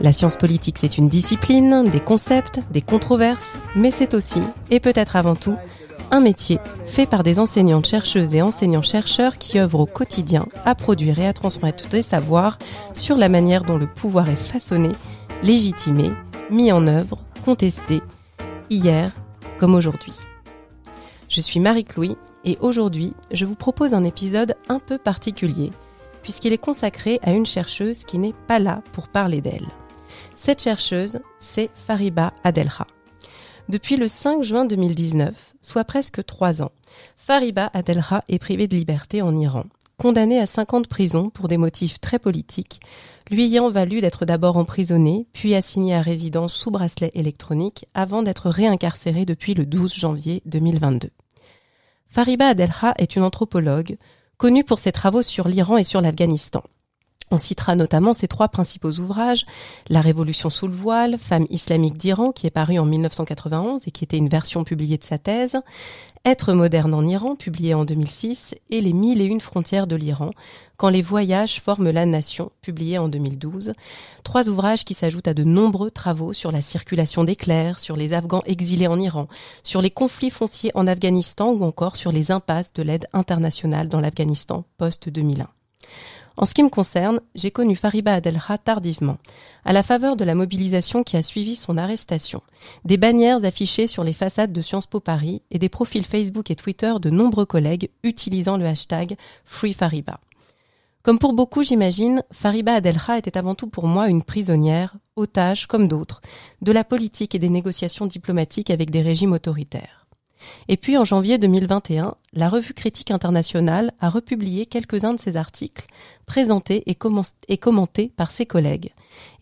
La science politique, c'est une discipline, des concepts, des controverses, mais c'est aussi, et peut-être avant tout, un métier fait par des enseignantes chercheuses et enseignants-chercheurs qui œuvrent au quotidien à produire et à transmettre des savoirs sur la manière dont le pouvoir est façonné, légitimé, mis en œuvre, contesté, hier comme aujourd'hui. Je suis Marie-Clouy et aujourd'hui, je vous propose un épisode un peu particulier puisqu'il est consacré à une chercheuse qui n'est pas là pour parler d'elle. Cette chercheuse, c'est Fariba Adelha. Depuis le 5 juin 2019, soit presque trois ans, Fariba Adelha est privée de liberté en Iran, condamnée à 50 ans de prison pour des motifs très politiques, lui ayant valu d'être d'abord emprisonnée, puis assignée à résidence sous bracelet électronique, avant d'être réincarcérée depuis le 12 janvier 2022. Fariba Adelha est une anthropologue, connue pour ses travaux sur l'Iran et sur l'Afghanistan. On citera notamment ses trois principaux ouvrages, La Révolution sous le voile, Femme islamique d'Iran, qui est paru en 1991 et qui était une version publiée de sa thèse, Être moderne en Iran, publié en 2006, et Les mille et une frontières de l'Iran, Quand les voyages forment la nation, publié en 2012. Trois ouvrages qui s'ajoutent à de nombreux travaux sur la circulation des clercs, sur les Afghans exilés en Iran, sur les conflits fonciers en Afghanistan ou encore sur les impasses de l'aide internationale dans l'Afghanistan post-2001. En ce qui me concerne, j'ai connu Fariba Adelha tardivement, à la faveur de la mobilisation qui a suivi son arrestation, des bannières affichées sur les façades de Sciences Po Paris et des profils Facebook et Twitter de nombreux collègues utilisant le hashtag FreeFariba. Comme pour beaucoup, j'imagine, Fariba Adelha était avant tout pour moi une prisonnière, otage comme d'autres, de la politique et des négociations diplomatiques avec des régimes autoritaires. Et puis en janvier 2021, la revue Critique internationale a republié quelques-uns de ses articles, présentés et, commentés par ses collègues.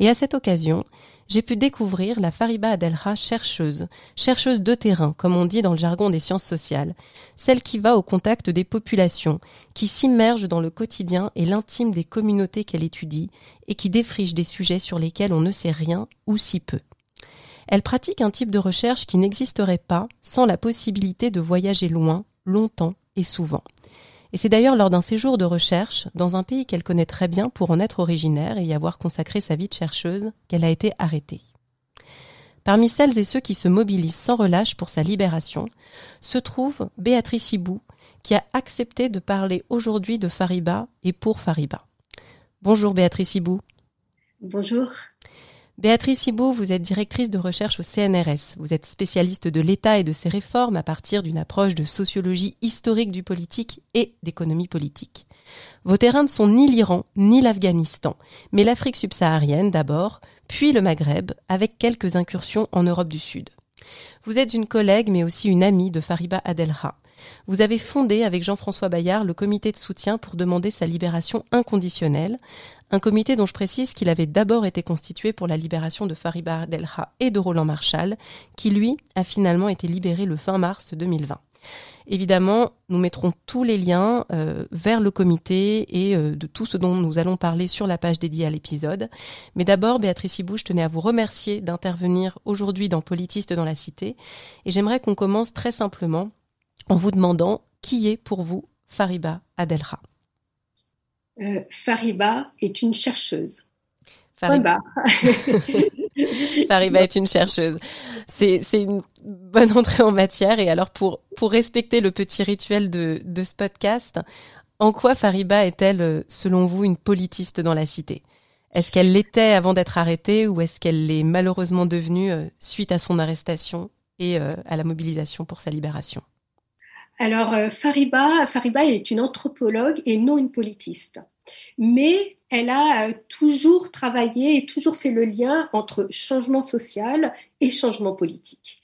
Et à cette occasion, j'ai pu découvrir la Fariba Adelha chercheuse, chercheuse de terrain, comme on dit dans le jargon des sciences sociales, celle qui va au contact des populations, qui s'immerge dans le quotidien et l'intime des communautés qu'elle étudie, et qui défriche des sujets sur lesquels on ne sait rien ou si peu. Elle pratique un type de recherche qui n'existerait pas sans la possibilité de voyager loin, longtemps et souvent. Et c'est d'ailleurs lors d'un séjour de recherche, dans un pays qu'elle connaît très bien pour en être originaire et y avoir consacré sa vie de chercheuse, qu'elle a été arrêtée. Parmi celles et ceux qui se mobilisent sans relâche pour sa libération, se trouve Béatrice Hibou, qui a accepté de parler aujourd'hui de Fariba et pour Fariba. Bonjour Béatrice Hibou. Bonjour. Béatrice Hibou, vous êtes directrice de recherche au CNRS. Vous êtes spécialiste de l'État et de ses réformes à partir d'une approche de sociologie historique du politique et d'économie politique. Vos terrains ne sont ni l'Iran ni l'Afghanistan, mais l'Afrique subsaharienne d'abord, puis le Maghreb, avec quelques incursions en Europe du Sud. Vous êtes une collègue mais aussi une amie de Fariba Adelha. Vous avez fondé avec Jean-François Bayard le comité de soutien pour demander sa libération inconditionnelle, un comité dont je précise qu'il avait d'abord été constitué pour la libération de Fariba Delha et de Roland Marshall, qui lui a finalement été libéré le 20 mars 2020. Évidemment, nous mettrons tous les liens euh, vers le comité et euh, de tout ce dont nous allons parler sur la page dédiée à l'épisode. Mais d'abord, Béatrice Hibou, je tenais à vous remercier d'intervenir aujourd'hui dans Politiste dans la Cité. Et j'aimerais qu'on commence très simplement en vous demandant qui est pour vous Fariba Adelha. Euh, Fariba est une chercheuse. Fariba. Fariba est une chercheuse. C'est, une bonne entrée en matière. Et alors, pour, pour respecter le petit rituel de, de ce podcast, en quoi Fariba est-elle, selon vous, une politiste dans la cité? Est-ce qu'elle l'était avant d'être arrêtée ou est-ce qu'elle l'est malheureusement devenue euh, suite à son arrestation et euh, à la mobilisation pour sa libération? Alors, euh, Fariba, Fariba est une anthropologue et non une politiste. Mais elle a euh, toujours travaillé et toujours fait le lien entre changement social et changement politique.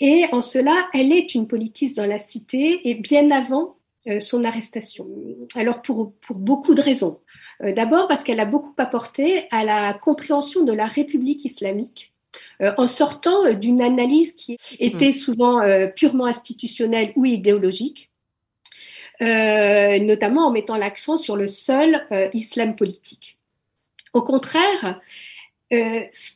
Et en cela, elle est une politiste dans la cité et bien avant euh, son arrestation. Alors pour, pour beaucoup de raisons. D'abord parce qu'elle a beaucoup apporté à la compréhension de la République islamique en sortant d'une analyse qui était mmh. souvent purement institutionnelle ou idéologique, notamment en mettant l'accent sur le seul islam politique. Au contraire,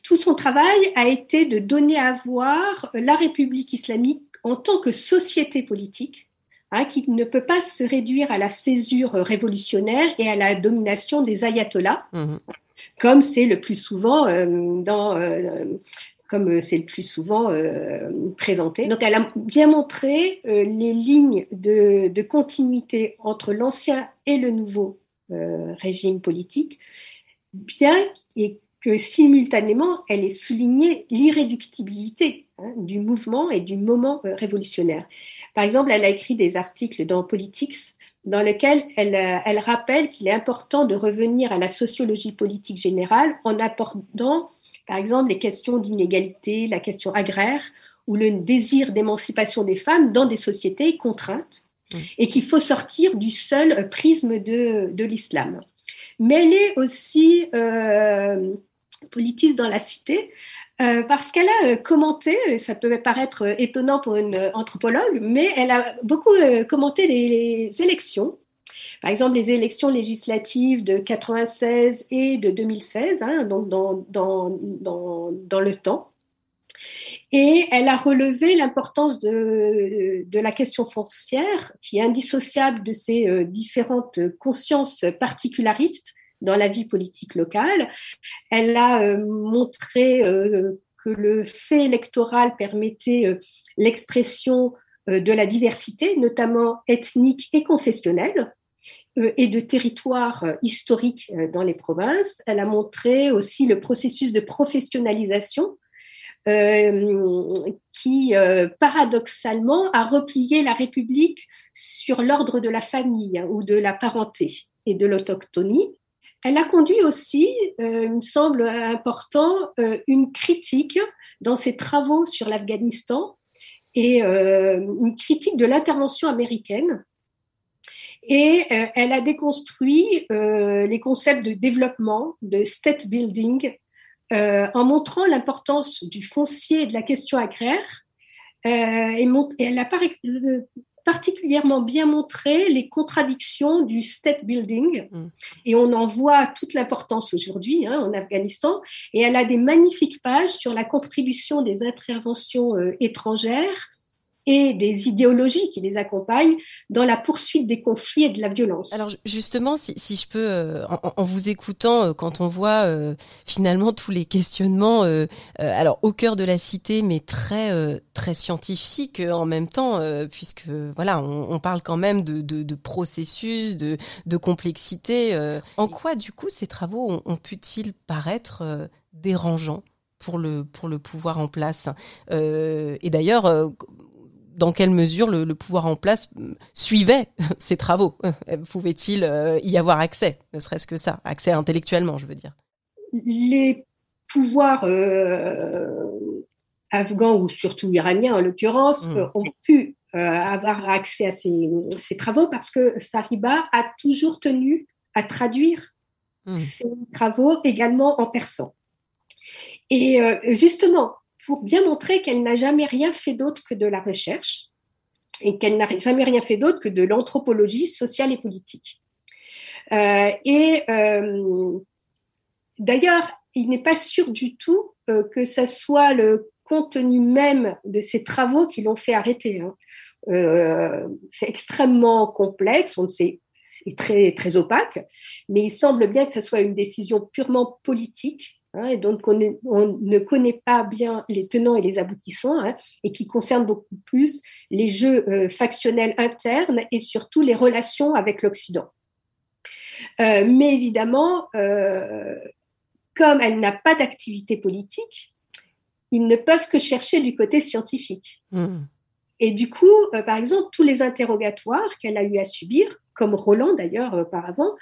tout son travail a été de donner à voir la République islamique en tant que société politique, hein, qui ne peut pas se réduire à la césure révolutionnaire et à la domination des ayatollahs, mmh. Comme c'est le plus souvent euh, euh, comme c'est le plus souvent euh, présenté. Donc, elle a bien montré les lignes de, continuité entre l'ancien et le nouveau régime politique, bien et que simultanément, elle est soulignée l'irréductibilité hein, du mouvement et du moment révolutionnaire. Par exemple, elle a écrit des articles dans Politics dans lesquels elle, euh, elle rappelle qu'il est important de revenir à la sociologie politique générale en abordant, par exemple, les questions d'inégalité, la question agraire ou le désir d'émancipation des femmes dans des sociétés contraintes mmh. et qu'il faut sortir du seul prisme de, de l'islam. Mais elle est aussi euh, politiste dans la cité, euh, parce qu'elle a euh, commenté, ça peut paraître euh, étonnant pour une anthropologue, mais elle a beaucoup commenté les, élections. Par exemple, les élections législatives de 96 et de 2016, hein, donc dans, le temps. Et elle a relevé l'importance de, de, la question foncière, qui est indissociable de ces différentes consciences particularistes dans la vie politique locale. Elle a euh, montré euh, que le fait électoral permettait euh, l'expression de la diversité, notamment ethnique et confessionnelle, et de territoires historiques dans les provinces. Elle a montré aussi le processus de professionnalisation qui, paradoxalement, a replié la République sur l'ordre de la famille hein, ou de la parenté et de l'autochtonie. Elle a conduit aussi, euh, me semble important, euh, une critique dans ses travaux sur l'Afghanistan et euh, une critique de l'intervention américaine. Et elle a déconstruit les concepts de développement, de state building, en montrant l'importance du foncier et de la question agraire. Particulièrement bien montré les contradictions du state building. Mm. Et on en voit toute l'importance aujourd'hui hein, en Afghanistan. Et elle a des magnifiques pages sur la contribution des interventions euh, étrangères et des idéologies qui les accompagnent dans la poursuite des conflits et de la violence. Alors justement, si, je peux, euh, en, vous écoutant, euh, quand on voit euh, finalement tous les questionnements, alors au cœur de la cité, mais très très scientifique en même temps, puisque voilà, on, parle quand même de, processus, de, de complexité. en quoi, du coup, ces travaux ont, ont pu-ils paraître dérangeants pour le pour le pouvoir en place? Et d'ailleurs dans quelle mesure le, pouvoir en place euh, suivait ces travaux euh, Pouvait-il euh, y avoir accès, ne serait-ce que ça, accès intellectuellement, je veux dire? Les pouvoirs afghans ou surtout iraniens en l'occurrence mmh. ont pu avoir accès à ces, travaux parce que Fariba a toujours tenu à traduire mmh. ses travaux également en persan. Et justement, pour bien montrer qu'elle n'a jamais rien fait d'autre que de la recherche et qu'elle n'a jamais rien fait d'autre que de l'anthropologie sociale et politique. Euh, et euh, d'ailleurs, il n'est pas sûr du tout euh, que ce soit le contenu même de ces travaux qui l'ont fait arrêter. Hein. c'est extrêmement complexe, on ne sait, c'est très très opaque, mais il semble bien que ce soit une décision purement politique Hein, et donc on, ne connaît pas bien les tenants et les aboutissants, hein, et qui concerne beaucoup plus les jeux euh, factionnels internes et surtout les relations avec l'Occident. Euh, mais évidemment, euh, comme elle n'a pas d'activité politique, ils ne peuvent que chercher du côté scientifique. Mmh. Et du coup, par exemple, tous les interrogatoires qu'elle a eu à subir, comme Roland d'ailleurs auparavant,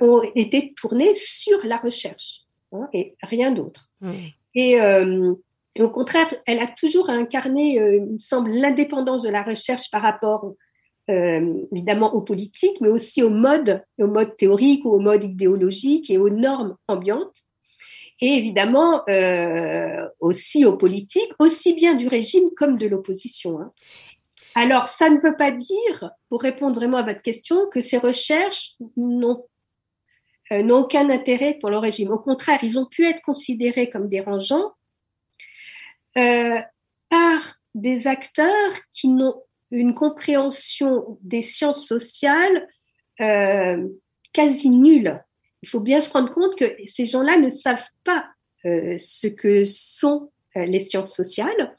ont été tournés sur la recherche. Hein, et rien d'autre. Mm. Euh, et, au contraire, elle a toujours incarné, euh, il me semble, l'indépendance de la recherche par rapport euh, évidemment aux politiques, mais aussi au mode, au mode théorique ou au mode idéologique et aux normes ambiantes. et évidemment aussi aux politiques, aussi bien du régime comme de l'opposition. Hein. Alors, ça ne veut pas dire, pour répondre vraiment à votre question, que ces recherches n'ont aucun intérêt pour le régime. Au contraire, ils ont pu être considérés comme dérangeants par des acteurs qui n'ont une compréhension des sciences sociales euh, quasi nulle. Il faut bien se rendre compte que ces gens-là ne savent pas euh, ce que sont euh, les sciences sociales.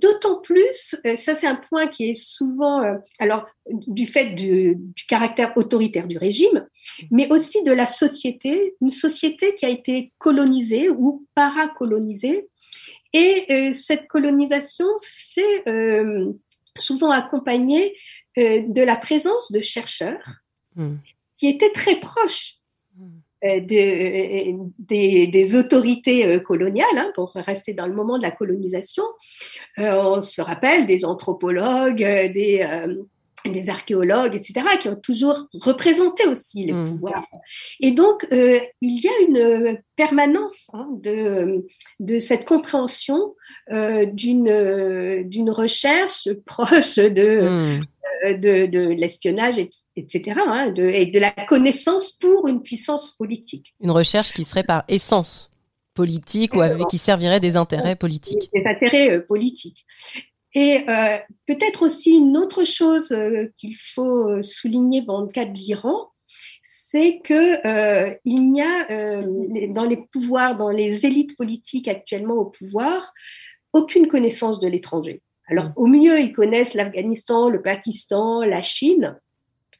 D'autant plus, ça c'est un point qui est souvent, alors du fait du, du, caractère autoritaire du régime, mais aussi de la société, une société qui a été colonisée ou paracolonisée. Et cette colonisation, c'est souvent accompagné euh, de la présence de chercheurs hmm. qui étaient très proches euh, de, des, autorités euh, coloniales, hein, pour rester dans le moment de la colonisation. on se rappelle des anthropologues, des des archéologues, etc., qui ont toujours représenté aussi le hmm. pouvoir. Et donc, il y a une permanence hein, de, de cette compréhension euh, d'une euh, recherche proche de hmm. Euh, de, de l'espionnage, etc., hein, de, et de la connaissance pour une puissance politique. Une recherche qui serait par essence politique ou qui servirait des intérêts politiques. Des intérêts politiques. Et euh, peut-être aussi une autre chose qu'il faut souligner dans le cas de l'Iran, c'est que euh, il y a euh, dans les pouvoirs, dans les élites politiques actuellement au pouvoir, aucune connaissance de l'étranger. Alors, mm. au mieux, ils connaissent l'Afghanistan, le Pakistan, la Chine,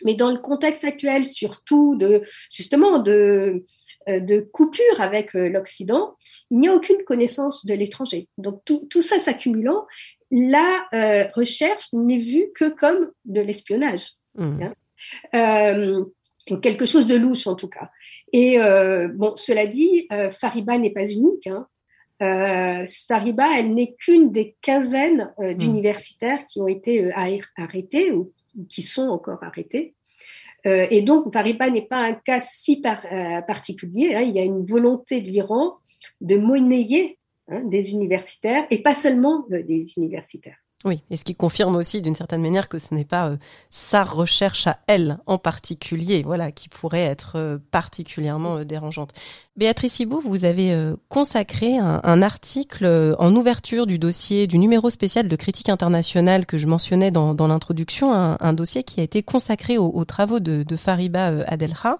mais dans le contexte actuel, surtout de justement de euh, de coupure avec euh, l'Occident, il n'y a aucune connaissance de l'étranger. Donc tout, tout ça s'accumulant, la euh, recherche n'est vue que comme de l'espionnage, mm. hein. euh, quelque chose de louche en tout cas. Et euh, bon, cela dit, Fariba n'est pas unique. Hein. Euh, Sariba, elle n'est qu'une des quinzaines euh, hmm. d'universitaires qui ont été euh, arrêtés ou, qui sont encore arrêtés. Euh, et donc, Fariba n'est pas un cas si particulier. Hein. Il y a une volonté de l'Iran de monnayer hein, des universitaires et pas seulement des universitaires. Oui, et ce qui confirme aussi d'une certaine manière que ce n'est pas euh, sa recherche à elle en particulier, voilà, qui pourrait être euh, particulièrement euh, dérangeante. Béatrice Hibou, vous avez consacré un, article en ouverture du dossier du numéro spécial de critique internationale que je mentionnais dans, dans l'introduction, un, dossier qui a été consacré aux, travaux de, de, Fariba Adelha,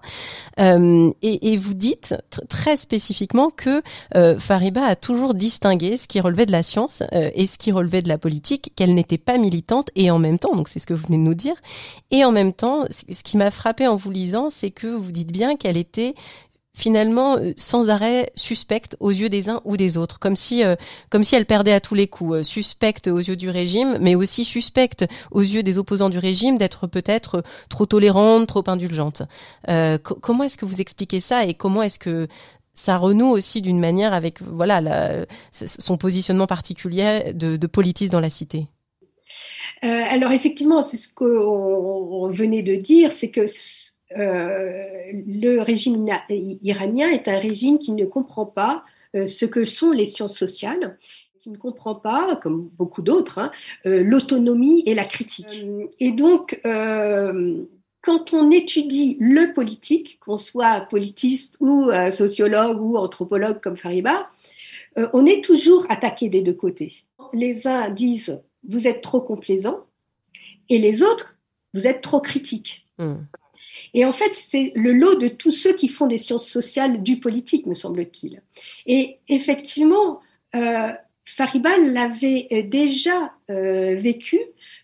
et, et, vous dites très spécifiquement que Fariba a toujours distingué ce qui relevait de la science et ce qui relevait de la politique qu'elle n'était pas militante et en même temps, donc c'est ce que vous venez de nous dire, et en même temps, ce qui m'a frappé en vous lisant, c'est que vous dites bien qu'elle était finalement euh, sans arrêt suspecte aux yeux des uns ou des autres, comme si euh, comme si elle perdait à tous les coups, euh, suspecte aux yeux du régime, mais aussi suspecte aux yeux des opposants du régime d'être peut-être trop tolérante, trop indulgente. comment est-ce que vous expliquez ça et comment est-ce que ça renoue aussi d'une manière avec voilà son positionnement particulier de, de politiste dans la cité. Euh, alors effectivement, c'est ce qu'on venait de dire, c'est que euh, le régime iranien est un régime qui ne comprend pas euh, ce que sont les sciences sociales qui ne comprend pas, comme beaucoup d'autres, hein, l'autonomie et la critique. Et donc, quand on étudie le politique, qu'on soit politiste ou euh, sociologue ou anthropologue comme Fariba, euh, on est toujours attaqué des deux côtés. Les uns disent vous êtes trop complaisant et les autres vous êtes trop critique. Hmm. Et en fait, c'est le lot de tous ceux qui font des sciences sociales du politique, me semble-t-il. Et effectivement, euh, Fariba l'avait déjà vécu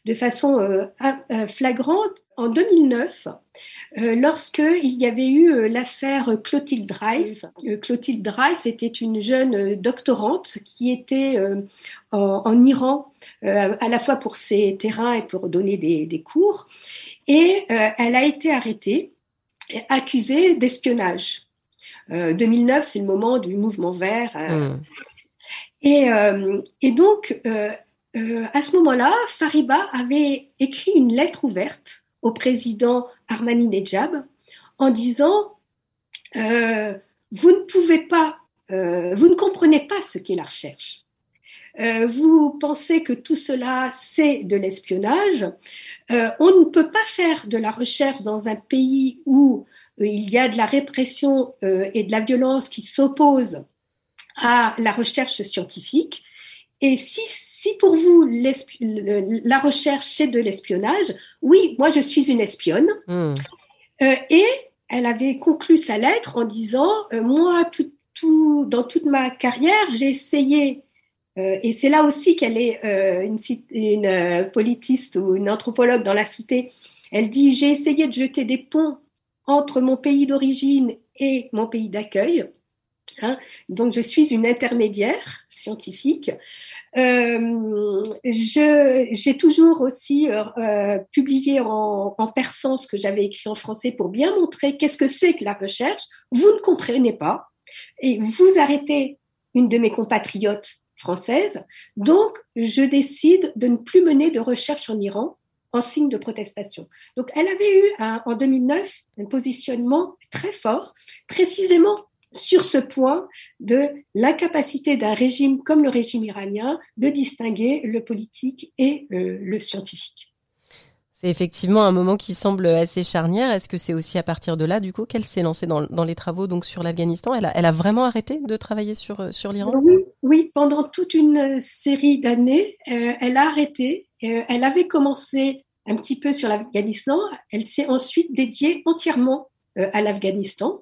de façon euh, euh, flagrante en 2009, euh, lorsqu'il y avait eu l'affaire Clotilde Rice. Clotilde Rice était une jeune doctorante qui était en, Iran, à la fois pour ses terrains et pour donner des, cours. Et elle a été arrêtée, accusée d'espionnage. 2009, c'est le moment du mouvement vert. Mmh. Et, et, donc, euh, à ce moment-là, Fariba avait écrit une lettre ouverte au président Armani Nejab en disant euh, Vous ne pouvez pas vous ne comprenez pas ce qu'est la recherche. vous pensez que tout cela, c'est de l'espionnage. on ne peut pas faire de la recherche dans un pays où il y a de la répression et de la violence qui s'opposent à la recherche scientifique. Et si, si pour vous la recherche c'est de l'espionnage, oui, moi je suis une espionne. Hmm. Euh, et elle avait conclu sa lettre en disant euh, moi tout, tout, dans toute ma carrière j'ai essayé euh, et c'est là aussi qu'elle est une, une politiste ou une anthropologue dans la cité. Elle dit j'ai essayé de jeter des ponts entre mon pays d'origine et mon pays d'accueil. Hein. Donc, je suis une intermédiaire scientifique. Euh, j'ai toujours aussi euh, euh, publié en, en, persan ce que j'avais écrit en français pour bien montrer qu'est-ce que c'est que la recherche. Vous ne comprenez pas et vous arrêtez une de mes compatriotes françaises. Donc, je décide de ne plus mener de recherche en Iran en signe de protestation. Donc, elle avait eu en 2009 un positionnement très fort, précisément sur ce point de l'incapacité d'un régime comme le régime iranien de distinguer le politique et euh, le scientifique. C'est effectivement un moment qui semble assez charnière. Est-ce que c'est aussi à partir de là, du coup, qu'elle s'est lancée dans, les travaux donc sur l'Afghanistan? Elle a, elle a, vraiment arrêté de travailler sur, euh, sur l'Iran? Oui, oui, pendant toute une série d'années, euh, elle a arrêté. elle avait commencé un petit peu sur l'Afghanistan. Elle s'est ensuite dédiée entièrement à l'Afghanistan.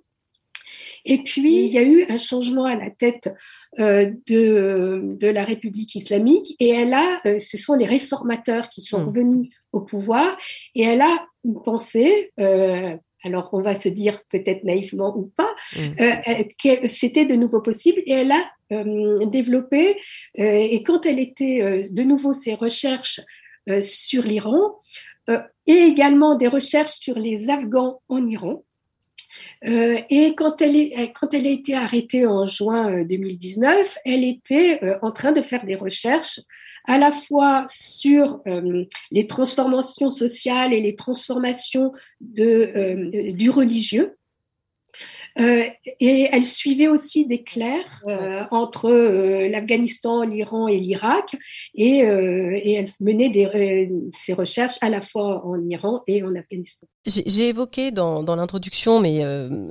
Et puis, il y a eu un changement à la tête euh, de, de, la République islamique et elle a, euh, ce sont les réformateurs qui sont mmh. venus au pouvoir et elle a pensé, euh, alors on va se dire peut-être naïvement ou pas, mmh. euh, que c'était de nouveau possible et elle a euh, développé, et quand elle était de nouveau ses recherches sur l'Iran, et également des recherches sur les Afghans en Iran, euh, et quand elle, est, quand elle a été arrêtée en juin 2019, euh, elle était euh, en train de faire des recherches à la fois sur les transformations sociales et les transformations du religieux, euh, et elle suivait aussi des clercs euh, entre euh, l'Afghanistan, l'Iran et l'Irak, et, et, elle menait des, ses recherches à la fois en Iran et en Afghanistan. J'ai évoqué dans, dans l'introduction, mais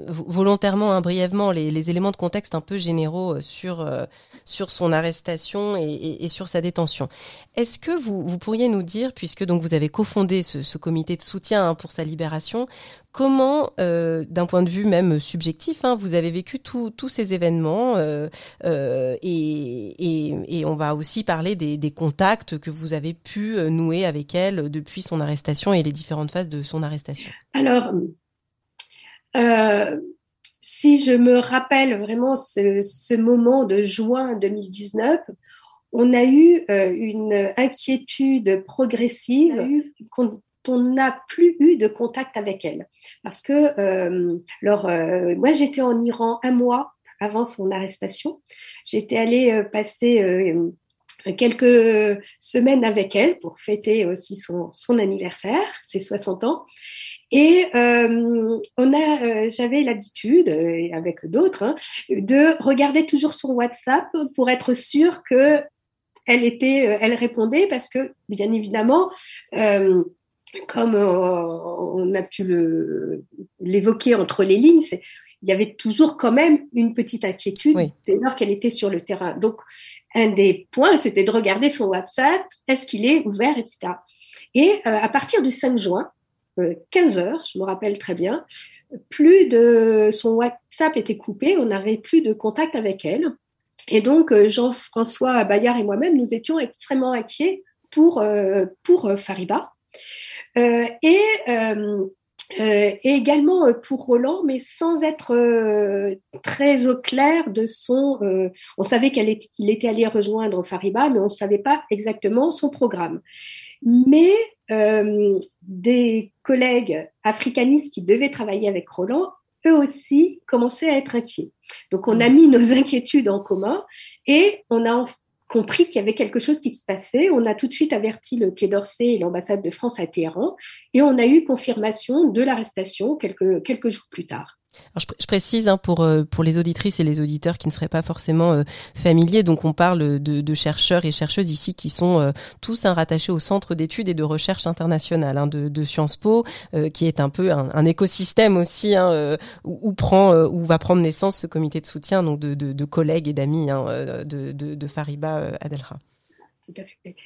volontairement, hein, brièvement, les, les, éléments de contexte un peu généraux sur, sur son arrestation et, et, sur sa détention. Est-ce que vous, vous pourriez nous dire, puisque donc vous avez cofondé ce, ce comité de soutien hein, pour sa libération, comment, euh, d'un point de vue même subjectif, hein, vous avez vécu tous ces événements euh, euh, et, on va aussi parler des, contacts que vous avez pu nouer avec elle depuis son arrestation et les différentes phases de son arrestation. Alors, si je me rappelle vraiment ce, moment de juin 2019, on a eu une inquiétude progressive on n'a plus eu de contact avec elle. Parce que, euh, euh, moi, j'étais en Iran un mois avant son arrestation. J'étais allée euh, passer quelques semaines avec elle pour fêter aussi son, son anniversaire, ses 60 ans. Et on a, j'avais l'habitude, avec d'autres, hein, de regarder toujours son WhatsApp pour être sûre que elle était, elle répondait parce que, bien évidemment, comme euh, on a pu l'évoquer entre les lignes, il y avait toujours quand même une petite inquiétude dès lors qu'elle était sur le terrain. Donc, un des points, c'était de regarder son WhatsApp, est-ce qu'il est ouvert, etc. Et euh, à partir du 5 juin, 15 euh, heures, je me rappelle très bien, plus de son WhatsApp était coupé, on n'avait plus de contact avec elle. Et donc, Jean-François Bayard et moi-même, nous étions extrêmement inquiets pour, pour Fariba. Euh, et, euh, euh, et également pour Roland, mais sans être très au clair de son. on savait qu'il était, était allé rejoindre Fariba, mais on ne savait pas exactement son programme. Mais des collègues africanistes qui devaient travailler avec Roland, eux aussi commençaient à être inquiets. Donc on a mis nos inquiétudes en commun et on a compris qu'il y avait quelque chose qui se passait. On a tout de suite averti le Quai d'Orsay et l'ambassade de France à Téhéran et on a eu confirmation de l'arrestation quelques, quelques jours plus tard. Je, précise hein, pour euh, pour les auditrices et les auditeurs qui ne seraient pas forcément euh, familiers. Donc on parle de, chercheurs et chercheuses ici qui sont euh, tous hein, rattachés au Centre d'études et de recherche internationale hein, de, Sciences Po, qui est un peu un, écosystème aussi où, prend où va prendre naissance ce comité de soutien donc de, collègues et d'amis de, Fariba Adelra. Tout à fait.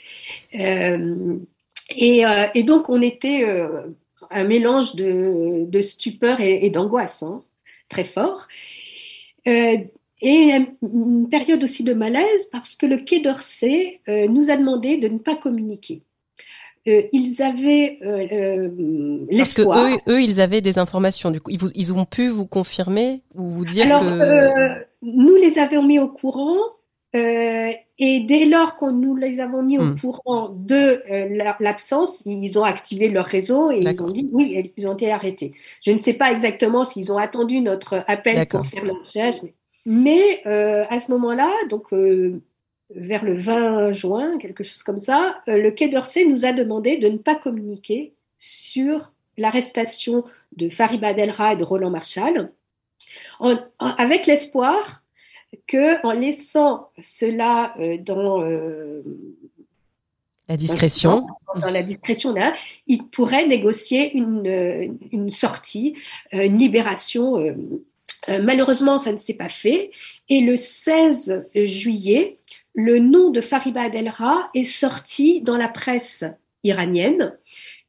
Et, donc on était un mélange de, stupeur et, d'angoisse hein, très fort. Euh, et une période aussi de malaise parce que le Quai d'Orsay euh, nous a demandé de ne pas communiquer. Euh, ils avaient l'espoir. Parce que eux, ils avaient des informations. Du coup, ils, ils ont pu vous confirmer ou vous dire Alors, nous les avions mis au courant euh, et dès lors qu'on nous les avons mis au hmm. courant de euh, l'absence, ils ont activé leur réseau et ils ont dit oui, ils ont été arrêtés. Je ne sais pas exactement s'ils ont attendu notre appel pour faire la recherche, mais, euh, à ce moment-là, donc vers le 20 juin, quelque chose comme ça, le Quai d'Orsay nous a demandé de ne pas communiquer sur l'arrestation de Fariba Delra et de Roland Marshall, avec l'espoir que en laissant cela euh, dans euh, la discrétion, dans, la discrétion, là, il pourrait négocier une, euh, une sortie, une libération. malheureusement, ça ne s'est pas fait. Et le 16 juillet, le nom de Fariba Adelra est sorti dans la presse iranienne.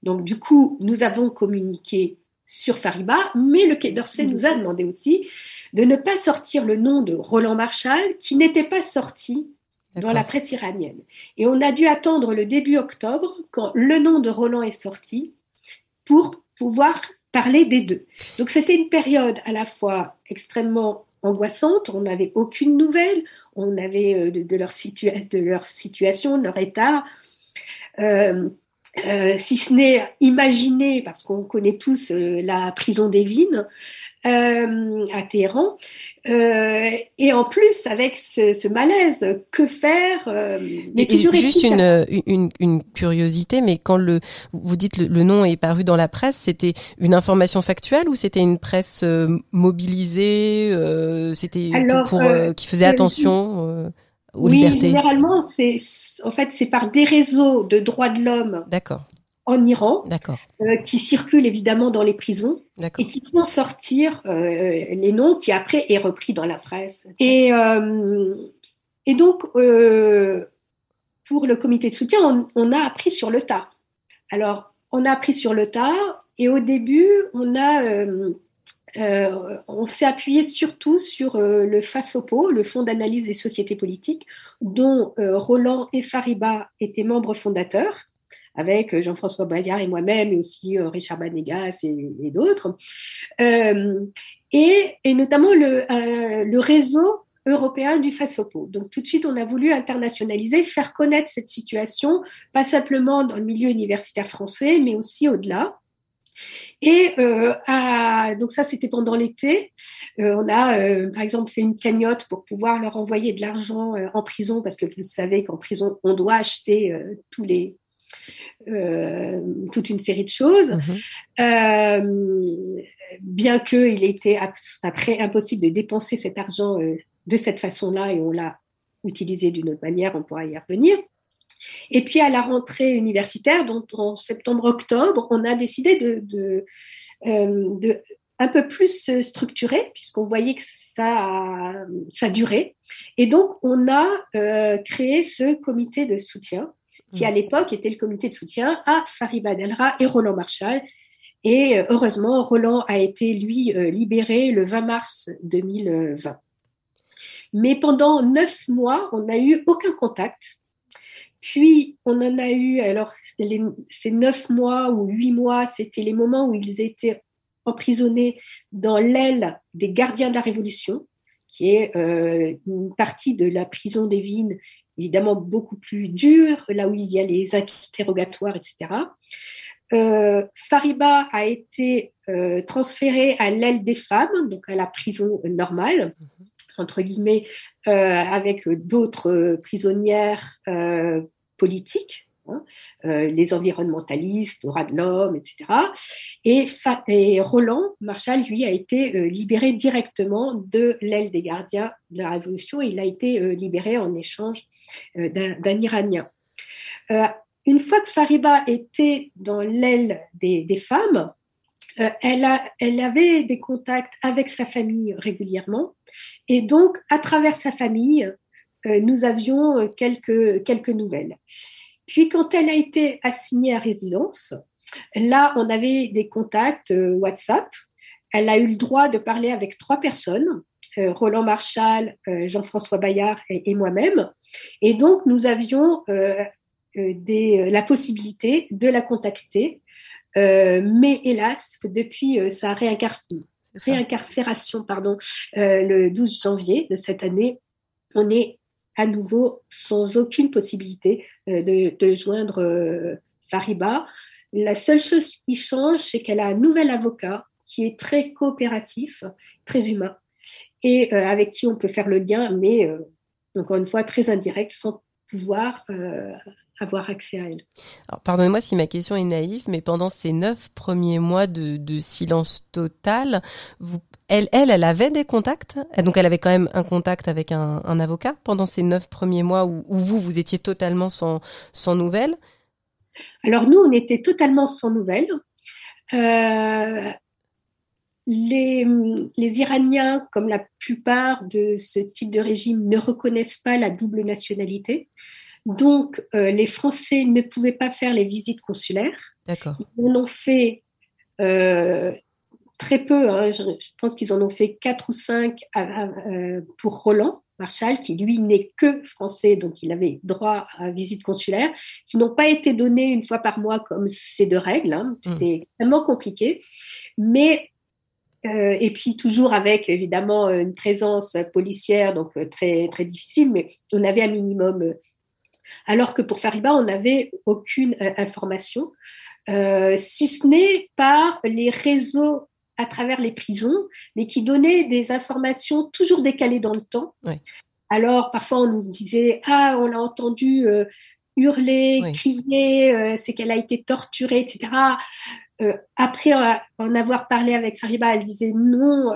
Donc, du coup, nous avons communiqué sur Fariba, mais le Quai d'Orsay nous a demandé aussi de ne pas sortir le nom de Roland Marshall qui n'était pas sorti dans la presse iranienne. Et on a dû attendre le début octobre, quand le nom de Roland est sorti, pour pouvoir parler des deux. Donc c'était une période à la fois extrêmement angoissante, on n'avait aucune nouvelle, on avait euh, de, leur, de leur situation, de leur état. Euh, euh, si ce n'est imaginer, parce qu'on connaît tous la prison des Vignes, euh, à Téhéran. Euh, et en plus, avec ce, malaise, que faire euh, mais Juste une, une, une, curiosité, mais quand le, vous dites le, le nom est paru dans la presse, c'était une information factuelle ou c'était une presse mobilisée C'était pour, qui faisait attention aux oui, libertés? généralement, c'est en fait c'est par des réseaux de droits de l'homme. D'accord en Iran, euh, qui circulent évidemment dans les prisons et qui font sortir euh, les noms qui après est repris dans la presse. Et, euh, et donc, pour le comité de soutien, on, a appris sur le tas. Alors, on a appris sur le tas et au début, on a... on s'est appuyé surtout sur le FASOPO, le Fonds d'analyse des sociétés politiques, dont Roland et Fariba étaient membres fondateurs avec euh, Jean-François Bayard et moi-même, et aussi euh, Richard Banegas et, d'autres. Euh, et, notamment le, le réseau européen du FASOPO. Donc tout de suite, on a voulu internationaliser, faire connaître cette situation, pas simplement dans le milieu universitaire français, mais aussi au-delà. Et donc ça, c'était pendant l'été. on a, par exemple, fait une cagnotte pour pouvoir leur envoyer de l'argent en prison, parce que vous savez qu'en prison, on doit acheter tous les euh, toute une série de choses. Mhm. Euh, bien qu'il était après impossible de dépenser cet argent euh, de cette façon-là et on l'a utilisé d'une autre manière, on pourra y revenir. Et puis à la rentrée universitaire, donc en septembre-octobre, on a décidé de, de, de, un peu plus structurer, puisqu'on voyait que ça, ça durait. Et donc, on a créé ce comité de soutien qui à mm. l'époque était le comité de soutien à Fariba Delra et Roland Marshall. Et euh, heureusement, Roland a été, lui, euh, libéré le 20 mars 2020. Mais pendant neuf mois, on n'a eu aucun contact. Puis, on en a eu, alors, ces neuf mois ou huit mois, c'était les moments où ils étaient emprisonnés dans l'aile des gardiens de la Révolution, qui est euh, une partie de la prison des Vignes évidemment beaucoup plus dur, là où il y a les interrogatoires, etc. Euh, Fariba a été euh, transférée à l'aile des femmes, donc à la prison normale, mhm. entre guillemets, euh, avec d'autres prisonnières politiques, Hein, euh, les environnementalistes, droits de l'homme, etc. Et, Roland Marshall, lui, a été euh, libéré directement de l'aile des gardiens de la Révolution. Il a été euh, libéré en échange d'un Iranien. une fois que Fariba était dans l'aile des, femmes, elle, avait des contacts avec sa famille régulièrement. Et donc, à travers sa famille, nous avions quelques nouvelles. Puis quand elle a été assignée à résidence, là, on avait des contacts euh, WhatsApp. Elle a eu le droit de parler avec trois personnes, euh, Roland Marshall, euh, Jean-François Bayard et, moi-même. Et donc, nous avions la possibilité de la contacter. mais hélas, depuis sa réincarcération pardon, le 12 janvier de cette année, on est à nouveau sans aucune possibilité euh, de, joindre euh, Fariba. La seule chose qui change, c'est qu'elle a un nouvel avocat qui est très coopératif, très humain, et euh, avec qui on peut faire le lien, mais encore une fois très indirect, sans pouvoir avoir accès à elle. Alors, pardonnez-moi si ma question est naïve, mais pendant ces neuf premiers mois de, de silence total, vous elle, elle, elle avait des contacts. Donc, elle avait quand même un contact avec un, avocat pendant ces neuf premiers mois où, vous, vous étiez totalement sans, sans nouvelles. Alors, nous, on était totalement sans nouvelles. Euh, les, les, Iraniens, comme la plupart de ce type de régime, ne reconnaissent pas la double nationalité. Donc, euh, les Français ne pouvaient pas faire les visites consulaires. D'accord. Ils en ont fait euh, très peu, hein, je, pense qu'ils en ont fait quatre ou cinq euh, pour Roland Marshall, qui lui n'est que français, donc il avait droit à visite consulaire, qui n'ont pas été données une fois par mois comme ces deux règles. Hein. Hmm. C'était tellement compliqué. Mais euh, et puis toujours avec évidemment une présence policière, donc euh, très très difficile, mais on avait un minimum. alors que pour Fariba, on n'avait aucune information, si ce n'est par les réseaux à travers les prisons, mais qui donnait des informations toujours décalées dans le temps. Alors, parfois, on nous disait Ah, on l'a entendu euh, hurler, crier, euh, c'est qu'elle a été torturée, etc. Euh, après en avoir parlé avec Fariba, elle disait non,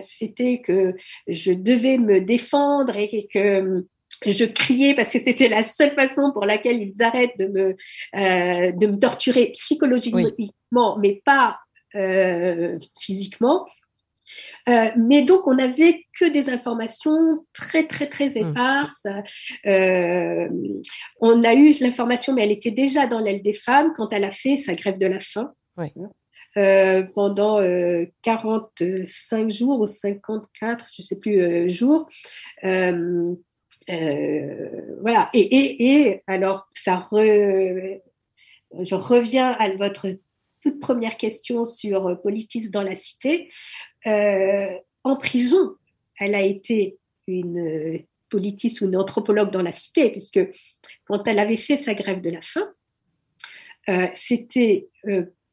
c'était que je devais me défendre et que je criais parce que c'était la seule façon pour laquelle ils arrêtent de me, de me torturer psychologiquement, mais pas euh, physiquement. Euh, mais donc, on n'avait que des informations très, très, très mmh. éparses. Euh, on a eu l'information, mais elle était déjà dans l'aile des femmes quand elle a fait sa grève de la faim. pendant 45 jours ou 54, je ne sais plus, jours. voilà. Et, et, et, alors, ça je reviens à votre toute première question sur euh, Politis dans la cité. Euh, en prison, elle a été une euh, politiste ou une anthropologue dans la cité, puisque quand elle avait fait sa grève de la faim, c'était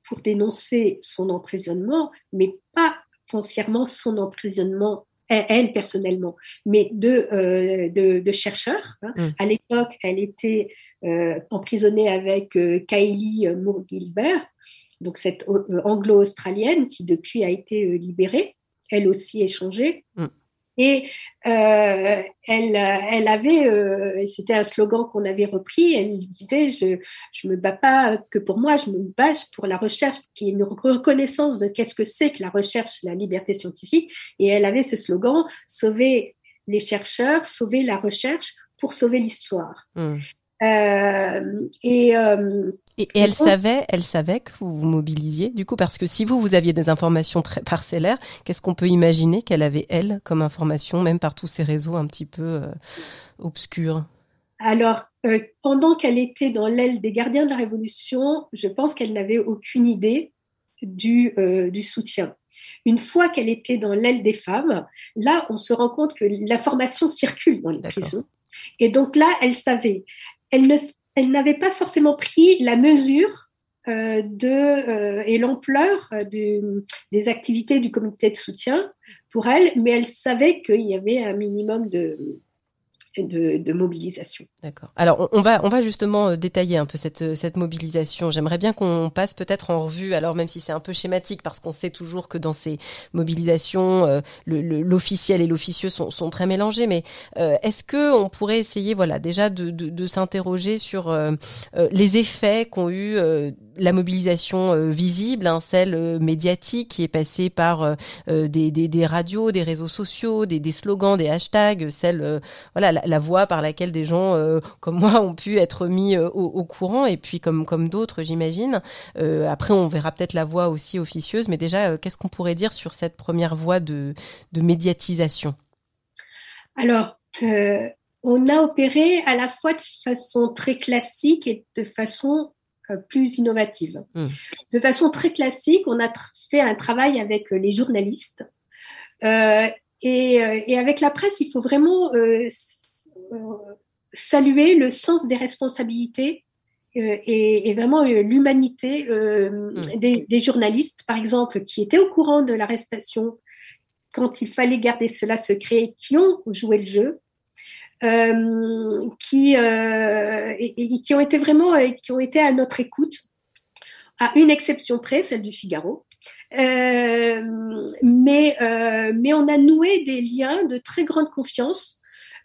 pour dénoncer son emprisonnement, mais pas foncièrement son emprisonnement elle personnellement, mais de, de, chercheurs. Hein. Mm. À l'époque, elle était emprisonnée avec Kylie Moore-Gilbert, donc cette euh, anglo-australienne qui depuis a été euh, libérée, elle aussi échangée. Mm. Et euh, elle, elle avait, c'était un slogan qu'on avait repris. Elle disait je je me bats pas que pour moi, je me bats pour la recherche, qui est une reconnaissance de qu'est-ce que c'est que la recherche, la liberté scientifique. Et elle avait ce slogan sauver les chercheurs, sauver la recherche pour sauver l'histoire. Mm. Euh, et, euh, et, elle savait, elle savait que vous vous mobilisiez du coup parce que si vous vous aviez des informations très parcellaires, qu'est-ce qu'on peut imaginer qu'elle avait elle comme information, même par tous ces réseaux un petit peu euh, obscurs? Alors pendant qu'elle était dans l'aile des gardiens de la Révolution, je pense qu'elle n'avait aucune idée du, du soutien. Une fois qu'elle était dans l'aile des femmes, là, on se rend compte que l'information circule dans les prisons. Et donc là, elle savait elle n'avait pas forcément pris la mesure euh, de, euh, et l'ampleur euh, des activités du comité de soutien pour elle, mais elle savait qu'il y avait un minimum de, de, mobilisation. D'accord. Alors on, va on va justement euh, détailler un peu cette euh, cette mobilisation. J'aimerais bien qu'on passe peut-être en revue. Alors même si c'est un peu schématique parce qu'on sait toujours que dans ces mobilisations euh, l'officiel et l'officieux sont, sont très mélangés. Mais est-ce que on pourrait essayer voilà déjà de de, de s'interroger sur les effets qu'ont eu la mobilisation visible, hein, celle médiatique qui est passée par des, des, radios, des réseaux sociaux, des, slogans, des hashtags, celle voilà la, voie par laquelle des gens euh, comme moi ont pu être mis euh, au, courant et puis comme comme d'autres j'imagine. Euh, après on verra peut-être la voie aussi officieuse, mais déjà qu'est-ce qu'on pourrait dire sur cette première voie de, de médiatisation? Alors on a opéré à la fois de façon très classique et de façon plus innovative. Hmm. De façon très classique, on a fait un travail avec les journalistes. Euh, et, et, avec la presse, il faut vraiment euh, saluer le sens des responsabilités euh, et, vraiment euh, l'humanité euh, mm. des, journalistes, par exemple, qui étaient au courant de l'arrestation quand il fallait garder cela secret, qui ont joué le jeu, qui, et, qui ont été vraiment qui ont été à notre écoute, à une exception près, celle du Figaro. mais, mais on a noué des liens de très grande confiance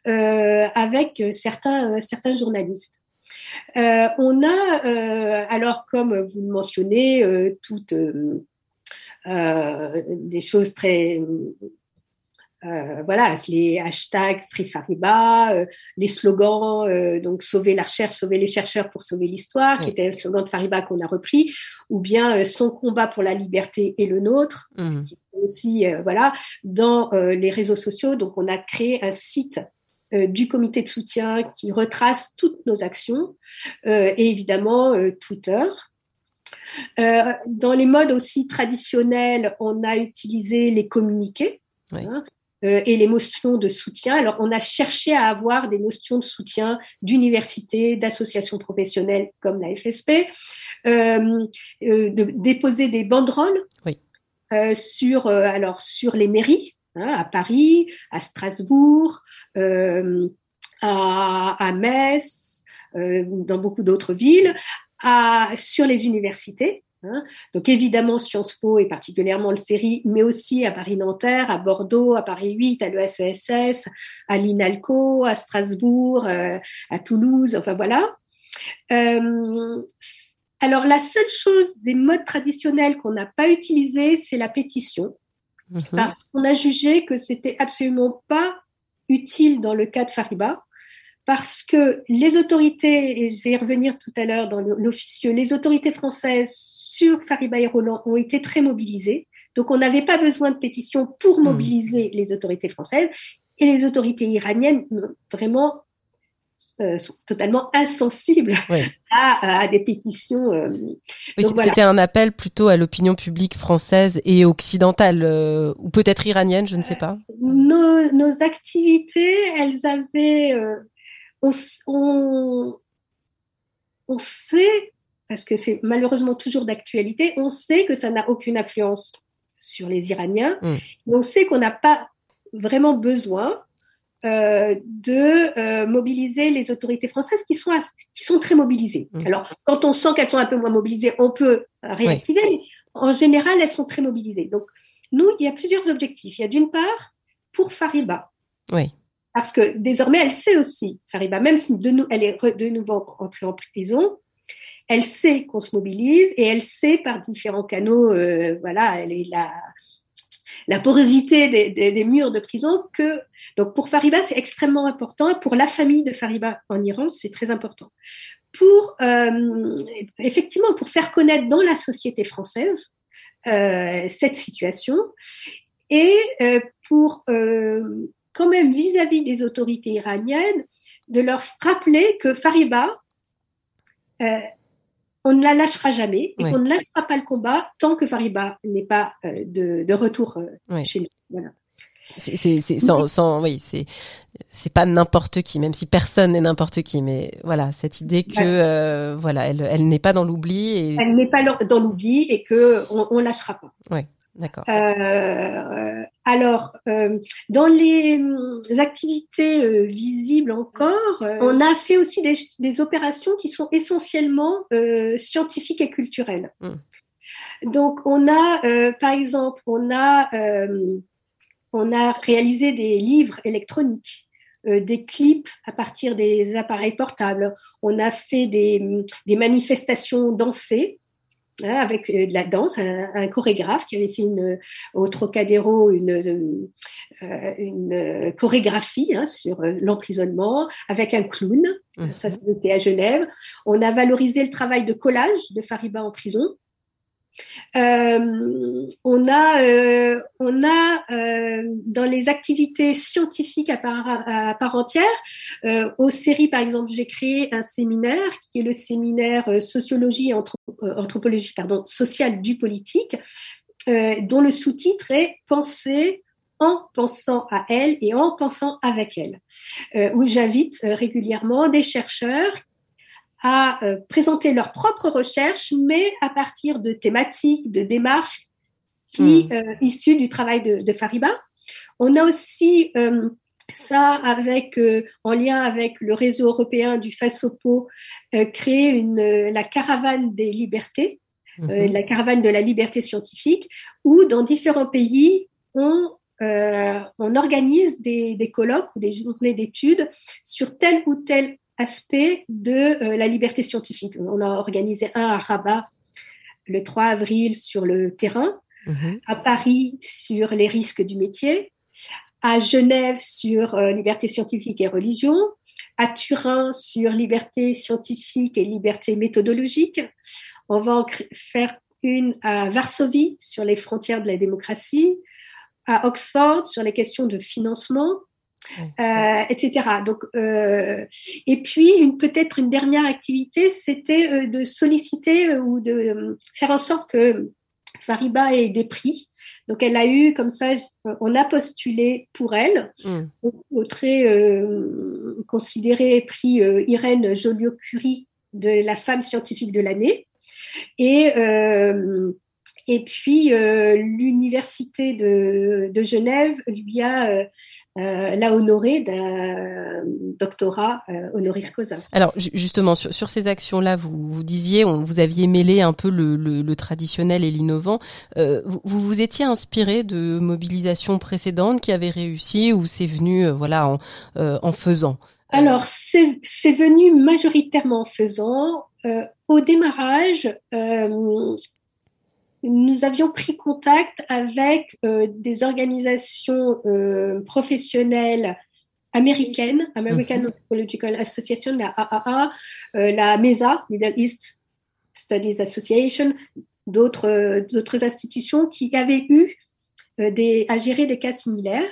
euh, avec certains, certains journalistes. Euh, on a, euh, alors comme vous le mentionnez, toutes des choses très voilà, les hashtags Free Fariba, les slogans, donc sauver la recherche, sauver les chercheurs pour sauver l'histoire, qui était un slogan de Fariba qu'on a repris, ou bien son combat pour la liberté et le nôtre, mmh. qui aussi, voilà, dans les réseaux sociaux. Donc, on a créé un site euh, du comité de soutien qui retrace toutes nos actions euh, et évidemment euh, Twitter. dans les modes aussi traditionnels, on a utilisé les communiqués. Hein, et les motions de soutien. Alors, on a cherché à avoir des motions de soutien d'universités, d'associations professionnelles comme la FSP, de déposer des banderoles sur, alors, sur les mairies, Hein, à Paris, à Strasbourg, euh, à, Metz, euh, dans beaucoup d'autres villes, à, sur les universités. Hein. Donc évidemment Sciences Po et particulièrement le CERI, mais aussi à Paris-Nanterre, à Bordeaux, à Paris 8, à l'ESESS, à l'INALCO, à Strasbourg, euh, à Toulouse, enfin voilà. alors la seule chose des modes traditionnels qu'on n'a pas utilisé, c'est la pétition. Mhm. parce qu'on a jugé que c'était absolument pas utile dans le cas de Fariba, parce que les autorités, et je vais y revenir tout à l'heure dans l'officieux, les autorités françaises sur Fariba et Roland ont été très mobilisées. Donc on n'avait pas besoin de pétition pour mhm. mobiliser les autorités françaises. Et les autorités iraniennes, vraiment, euh, sont totalement insensibles à, des pétitions. Euh. C'était un appel plutôt à l'opinion publique française et occidentale, euh, ou peut-être iranienne, je ne sais pas. Nos, activités, elles avaient... On, on, sait, parce que c'est malheureusement toujours d'actualité, on sait que ça n'a aucune influence sur les Iraniens. Hmm. On sait qu'on n'a pas vraiment besoin euh, de euh, mobiliser les autorités françaises qui sont, qui sont très mobilisées. Mmh. Alors, quand on sent qu'elles sont un peu moins mobilisées, on peut réactiver, mais en général, elles sont très mobilisées. Donc, nous, il y a plusieurs objectifs. Il y a d'une part, pour Fariba. Oui. Parce que désormais, elle sait aussi, Fariba, même si de nous, elle est de nouveau entrée en prison, elle sait qu'on se mobilise et elle sait par différents canaux, euh, voilà, elle est là la porosité des, murs de prison que donc pour Fariba c'est extrêmement important pour la famille de Fariba en Iran c'est très important. Pour euh, effectivement pour faire connaître dans la société française euh, cette situation et pour quand même vis-à-vis -vis des autorités iraniennes de leur rappeler que Fariba on ne la lâchera jamais et qu'on ne lâchera pas le combat tant que Fariba n'est pas euh, de, retour euh, chez nous. Voilà. C'est sans, oui, c'est c'est pas n'importe qui, même si personne n'est n'importe qui, mais voilà cette idée que euh, voilà, elle, elle n'est pas dans l'oubli et elle n'est pas dans l'oubli et que on, on lâchera pas. Ouais. D'accord. alors, dans les activités visibles encore, on a fait aussi des, opérations qui sont essentiellement scientifiques et culturelles. Hmm. Donc, on a, par exemple, on a, on a réalisé des livres électroniques. des clips à partir des appareils portables. On a fait des, des manifestations dansées avec euh, de la danse, un, chorégraphe qui avait fait une, au Trocadéro une, euh, une chorégraphie hein, sur euh, l'emprisonnement avec un clown. Mmh. Ça, c'était à Genève. On a valorisé le travail de collage de Fariba en prison. Euh, on a, euh, on a euh, dans les activités scientifiques à part, entière, aux séries par exemple, j'ai créé un séminaire qui est le séminaire sociologie et anthropologie pardon, sociale du politique, dont le sous-titre est Penser en pensant à elle et en pensant avec elle, où j'invite régulièrement des chercheurs à euh, présenter leurs propres recherches, mais à partir de thématiques, de démarches qui hmm. euh, issues du travail de, Fariba. On a aussi euh, ça avec, en lien avec le réseau européen du FASOPO, créé une, la caravane des libertés, mhm. la caravane de la liberté scientifique, où dans différents pays, on on organise des, des, colloques ou des journées d'études sur tel ou tel aspect de euh, la liberté scientifique. On a organisé un à Rabat le 3 avril sur le terrain, mhm. à Paris sur les risques du métier, à Genève sur euh, liberté scientifique et religion, à Turin sur liberté scientifique et liberté méthodologique. On va en faire une à Varsovie sur les frontières de la démocratie, à Oxford sur les questions de financement, euh, etc. Donc, euh, et puis peut-être une dernière activité, c'était euh, de solliciter ou de faire en sorte que Fariba ait des prix. Donc, elle a eu comme ça, on a postulé pour elle mm. au, très considéré prix Irène Joliot-Curie de la femme scientifique de l'année. Et et puis, l'université de, de, Genève lui a euh, l'a honoré d'un doctorat euh, honoris causa. Alors justement sur, ces actions-là, vous vous disiez, on, vous aviez mêlé un peu le, le, traditionnel et l'innovant. Euh, vous, vous étiez inspiré de mobilisations précédentes qui avaient réussi ou c'est venu voilà en, en faisant? Alors c'est venu majoritairement en faisant. au démarrage, nous avions pris contact avec euh, des organisations euh, professionnelles américaines, American mhm. Anthropological Association, la AAA, euh, la MESA, Middle East Studies Association, d'autres institutions qui avaient eu des, à gérer des cas similaires.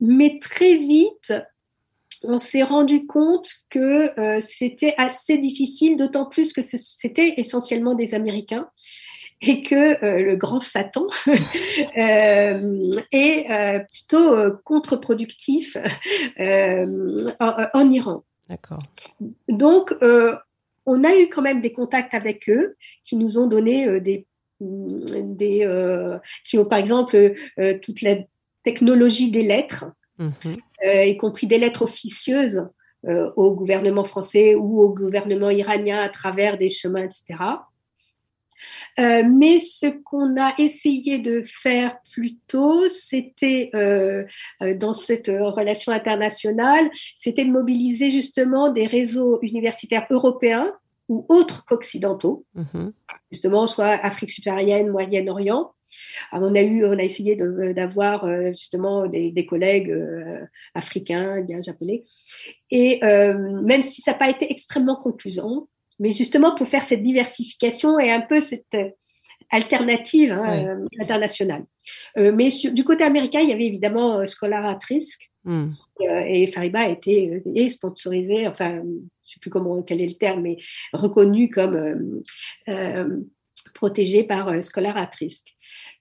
Mais très vite, on s'est rendu compte que c'était assez difficile, d'autant plus que c'était essentiellement des Américains et que euh, le grand Satan euh, est euh, plutôt contre-productif en, Iran. D'accord. Donc, on a eu quand même des contacts avec eux qui nous ont donné des, des qui ont par exemple toute la technologie des lettres, mhm. y compris des lettres officieuses au gouvernement français ou au gouvernement iranien à travers des chemins, etc. Euh, mais ce qu'on a essayé de faire plus tôt, c'était euh, euh, dans cette relation internationale, c'était de mobiliser justement des réseaux universitaires européens ou autres qu'occidentaux, mm-hmm. justement soit Afrique subsaharienne, Moyen-Orient. On a eu, on a essayé d'avoir justement des, des collègues africains, indiens, japonais, et même si ça n'a pas été extrêmement concluant, mais justement pour faire cette diversification et un peu cette euh, alternative hein, euh, internationale. Euh, mais du côté américain, il y avait évidemment Scholar at Risk hmm. et Fariba a été sponsorisé, enfin, je ne sais plus comment quel est le terme, mais reconnu comme protégé par Scholar at Risk.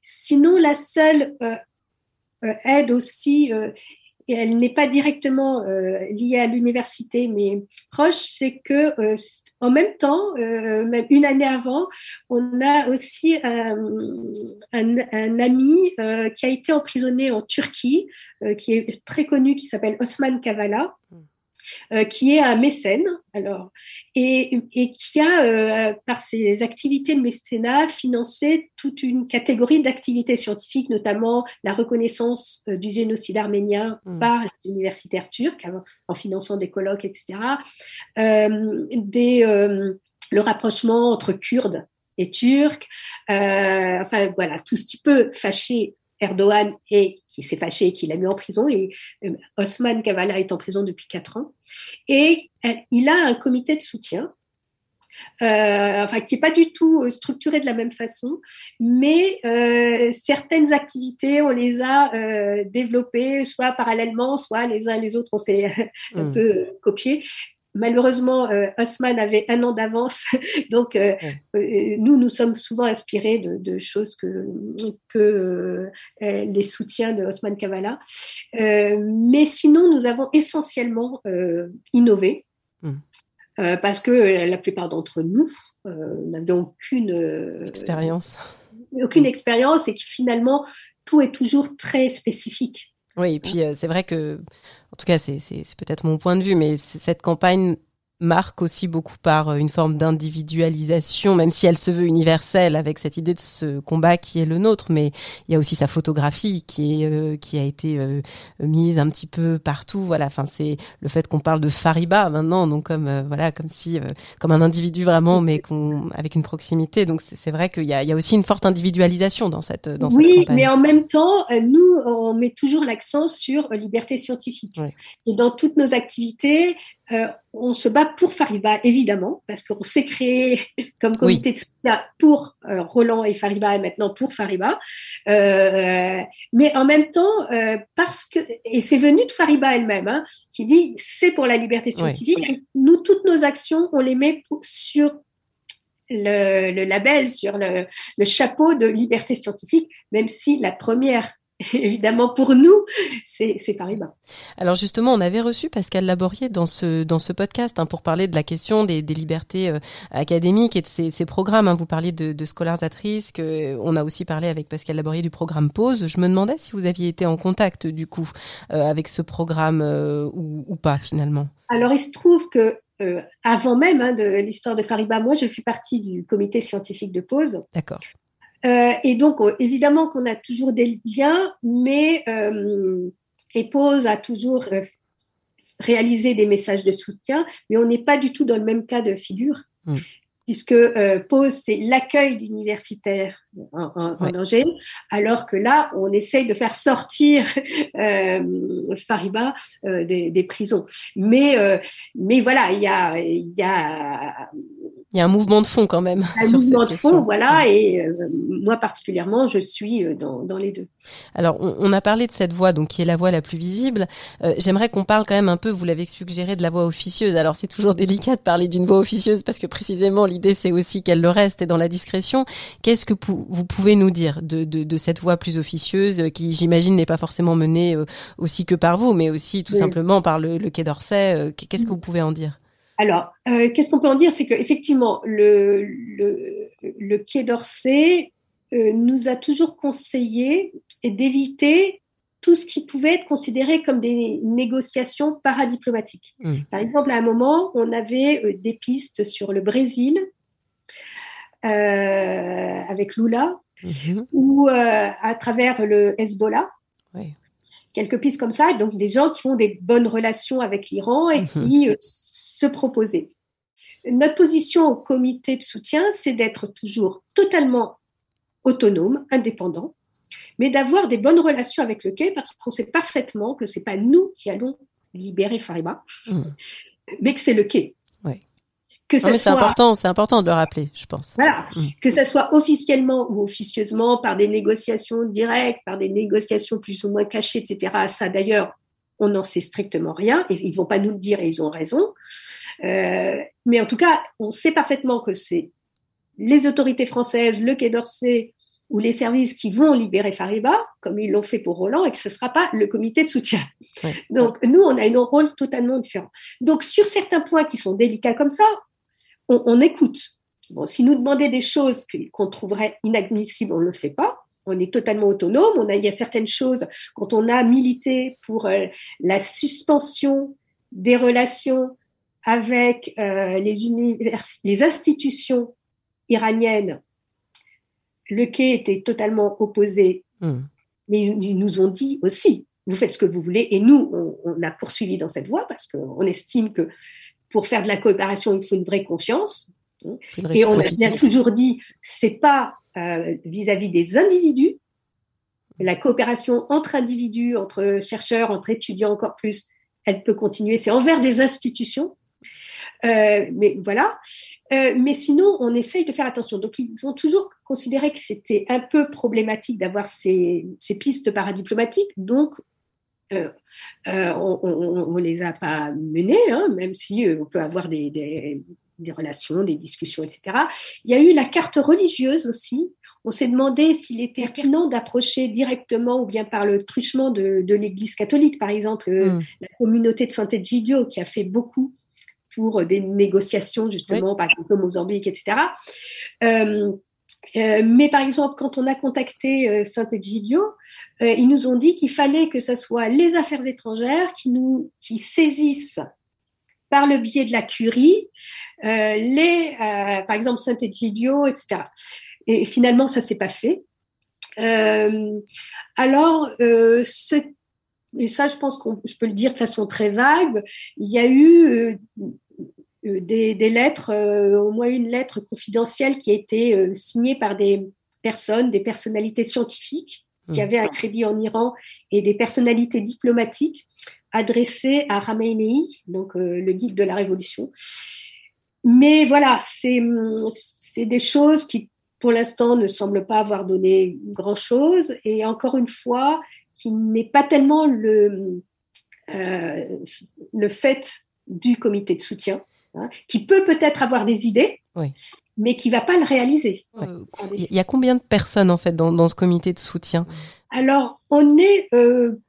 Sinon, la seule aide aussi elle n'est pas directement euh, liée à l'université, mais proche, c'est que euh, en même temps, euh, même une année avant, on a aussi un, ami qui a été emprisonné en Turquie, qui est très connu, qui s'appelle Osman Kavala. Hmm. Euh, qui est un mécène, alors, et, et qui a, euh, par ses activités de mécénat, financé toute une catégorie d'activités scientifiques, notamment la reconnaissance euh, du génocide arménien hmm. par les universitaires turcs, en finançant des colloques, etc. des, le rapprochement entre Kurdes et Turcs, enfin voilà, tout ce qui peut fâcher Erdogan et qui s'est fâché et qui l'a mis en prison. Et euh, Osman Kavala est en prison depuis quatre ans. Et euh, il a un comité de soutien, euh, enfin qui n'est pas du tout structuré de la même façon, mais certaines activités, on les a développées soit parallèlement, soit les uns les autres, on s'est un hmm. peu copiés. Malheureusement, euh, Osman avait un an d'avance, donc euh, euh, nous, nous sommes souvent inspirés de, choses que, que les soutiens de Osman Kavala. mais sinon, nous avons essentiellement innové, hmm. parce que la plupart d'entre nous n'avaient aucune expérience. Aucune expérience et que finalement, tout est toujours très spécifique. Oui, et puis c'est vrai que en tout cas, c'est peut-être mon point de vue, mais cette campagne marque aussi beaucoup par euh, une forme d'individualisation, même si elle se veut universelle avec cette idée de ce combat qui est le nôtre, mais il y a aussi sa photographie qui est euh, qui a été euh, mise un petit peu partout. Voilà, enfin c'est le fait qu'on parle de Fariba maintenant, donc comme voilà comme si comme un individu vraiment, mais qu'on avec une proximité. Donc c'est vrai qu'il y a, il y a aussi une forte individualisation dans cette dans oui, cette campagne. mais en même temps, nous on met toujours l'accent sur liberté scientifique et dans toutes nos activités, euh, on se bat pour Fariba, évidemment, parce qu'on s'est créé comme comité de soutien pour euh, Roland et Fariba et maintenant pour Fariba. Euh, mais en même temps, parce que, et c'est venu de Fariba elle-même, hein, qui dit c'est pour la liberté scientifique. Nous, toutes nos actions, on les met sur le, label, sur le, le chapeau de liberté scientifique, même si la première évidemment pour nous, c'est Fariba. Alors justement, on avait reçu Pascal Laborier dans ce dans ce podcast hein, pour parler de la question des, des libertés euh, académiques et de ces, ces programmes. Hein. Vous parliez de, de Scholars at Risk. Euh, on a aussi parlé avec Pascal Laborier du programme Pause. Je me demandais si vous aviez été en contact du coup euh, avec ce programme ou, ou, pas finalement. Alors il se trouve que avant même hein, de l'histoire de Fariba, moi je fais partie du comité scientifique de Pause. D'accord. Euh, et donc, euh, évidemment qu'on a toujours des liens, mais euh, a toujours euh, réalisé des messages de soutien, mais on n'est pas du tout dans le même cas de figure. Mm. Puisque euh, POSE, c'est l'accueil d'universitaires en, en, danger, alors que là, on essaye de faire sortir euh, Fariba des, des, prisons. Mais, mais voilà, il y a, y a il y a un mouvement de fond quand même. Un mouvement de fond, voilà, et euh, moi particulièrement, je suis euh, dans, dans les deux. Alors, on, a parlé de cette voix, donc qui est la voix la plus visible. Euh, j'aimerais qu'on parle quand même un peu, vous l'avez suggéré, de la voix officieuse. Alors, c'est toujours délicat de parler d'une voix officieuse parce que précisément l'idée, c'est aussi qu'elle le reste et dans la discrétion. Qu'est-ce que vous pouvez nous dire de, de, de cette voix plus officieuse qui, j'imagine, n'est pas forcément menée aussi que par vous, mais aussi tout simplement par le, le Quai d'Orsay. Qu'est-ce que vous pouvez en dire? Alors, euh, qu'est-ce qu'on peut en dire? C'est qu'effectivement, le, le, le, Quai d'Orsay euh, nous a toujours conseillé d'éviter tout ce qui pouvait être considéré comme des négociations paradiplomatiques. Mmh. Par exemple, à un moment, on avait euh, des pistes sur le Brésil avec Lula mmh. ou à travers le Hezbollah. Quelques pistes comme ça, donc des gens qui ont des bonnes relations avec l'Iran et mmh. qui se proposer. Notre position au comité de soutien, c'est d'être toujours totalement autonome, indépendant, mais d'avoir des bonnes relations avec le quai parce qu'on sait parfaitement que c'est pas nous qui allons libérer Fariba, mmh. mais que c'est le quai. Que ça c'est important, c'est important de le rappeler, je pense. Voilà, mmh. que ça soit officiellement ou officieusement par des négociations directes, par des négociations plus ou moins cachées, etc. Ça, d'ailleurs, on n'en sait strictement rien, et ils vont pas nous le dire et ils ont raison. Euh, mais en tout cas, on sait parfaitement que c'est les autorités françaises, le Quai d'Orsay ou les services qui vont libérer Fariba, comme ils l'ont fait pour Roland, et que ce ne sera pas le comité de soutien. Donc, nous, on a un rôle totalement différent. Donc, sur certains points qui sont délicats comme ça, on, écoute. Bon, si nous demandait des choses qu'on trouverait inadmissibles, on ne le fait pas. On est totalement autonome. On a, il y a certaines choses, quand on a milité pour euh, la suspension des relations avec euh, les, les institutions iraniennes le quai était totalement opposé, hmm. mais ils nous ont dit aussi, vous faites ce que vous voulez, et nous, on, a poursuivi dans cette voie parce qu'on estime que pour faire de la coopération, il faut une vraie confiance. Et on a bien toujours dit, c'est pas euh, vis-à-vis des individus, la coopération entre individus, entre chercheurs, entre étudiants encore plus, elle peut continuer. C'est envers des institutions. Euh, mais voilà. Euh, mais sinon, on essaye de faire attention. Donc, ils ont toujours considéré que c'était un peu problématique d'avoir ces, pistes paradiplomatiques. Donc, on ne les a pas menées, hein, même si on peut avoir des, des, relations, des discussions, etc. Il y a eu la carte religieuse aussi. On s'est demandé s'il était pertinent d'approcher directement ou bien par le truchement de, l'Église catholique, par exemple, hmm. la communauté de Saint-Egidio qui a fait beaucoup pour des négociations, justement, par exemple au Mozambique, etc. Euh, euh, mais par exemple, quand on a contacté euh, Saint-Egidio, ils nous ont dit qu'il fallait que ce soit les affaires étrangères qui nous qui saisissent par le biais de la curie les, par exemple Saint-Egidio, etc. Et finalement, ça s'est pas fait. alors, et ça, je pense que je peux le dire de façon très vague, il y a eu euh, des, lettres, euh, au moins une lettre confidentielle qui a été euh, signée par des personnes, des personnalités scientifiques qui mmh. avaient un crédit en Iran et des personnalités diplomatiques adressées à Khamenei, donc le guide de la révolution. Mais voilà, c'est des choses qui, pour l'instant, ne semblent pas avoir donné grand-chose. Et encore une fois, qui n'est pas tellement le, le fait du comité de soutien, Hein, qui peut peut-être avoir des idées, mais qui va pas le réaliser. Il y a combien de personnes en fait dans, ce comité de soutien? Alors, on est euh, euh,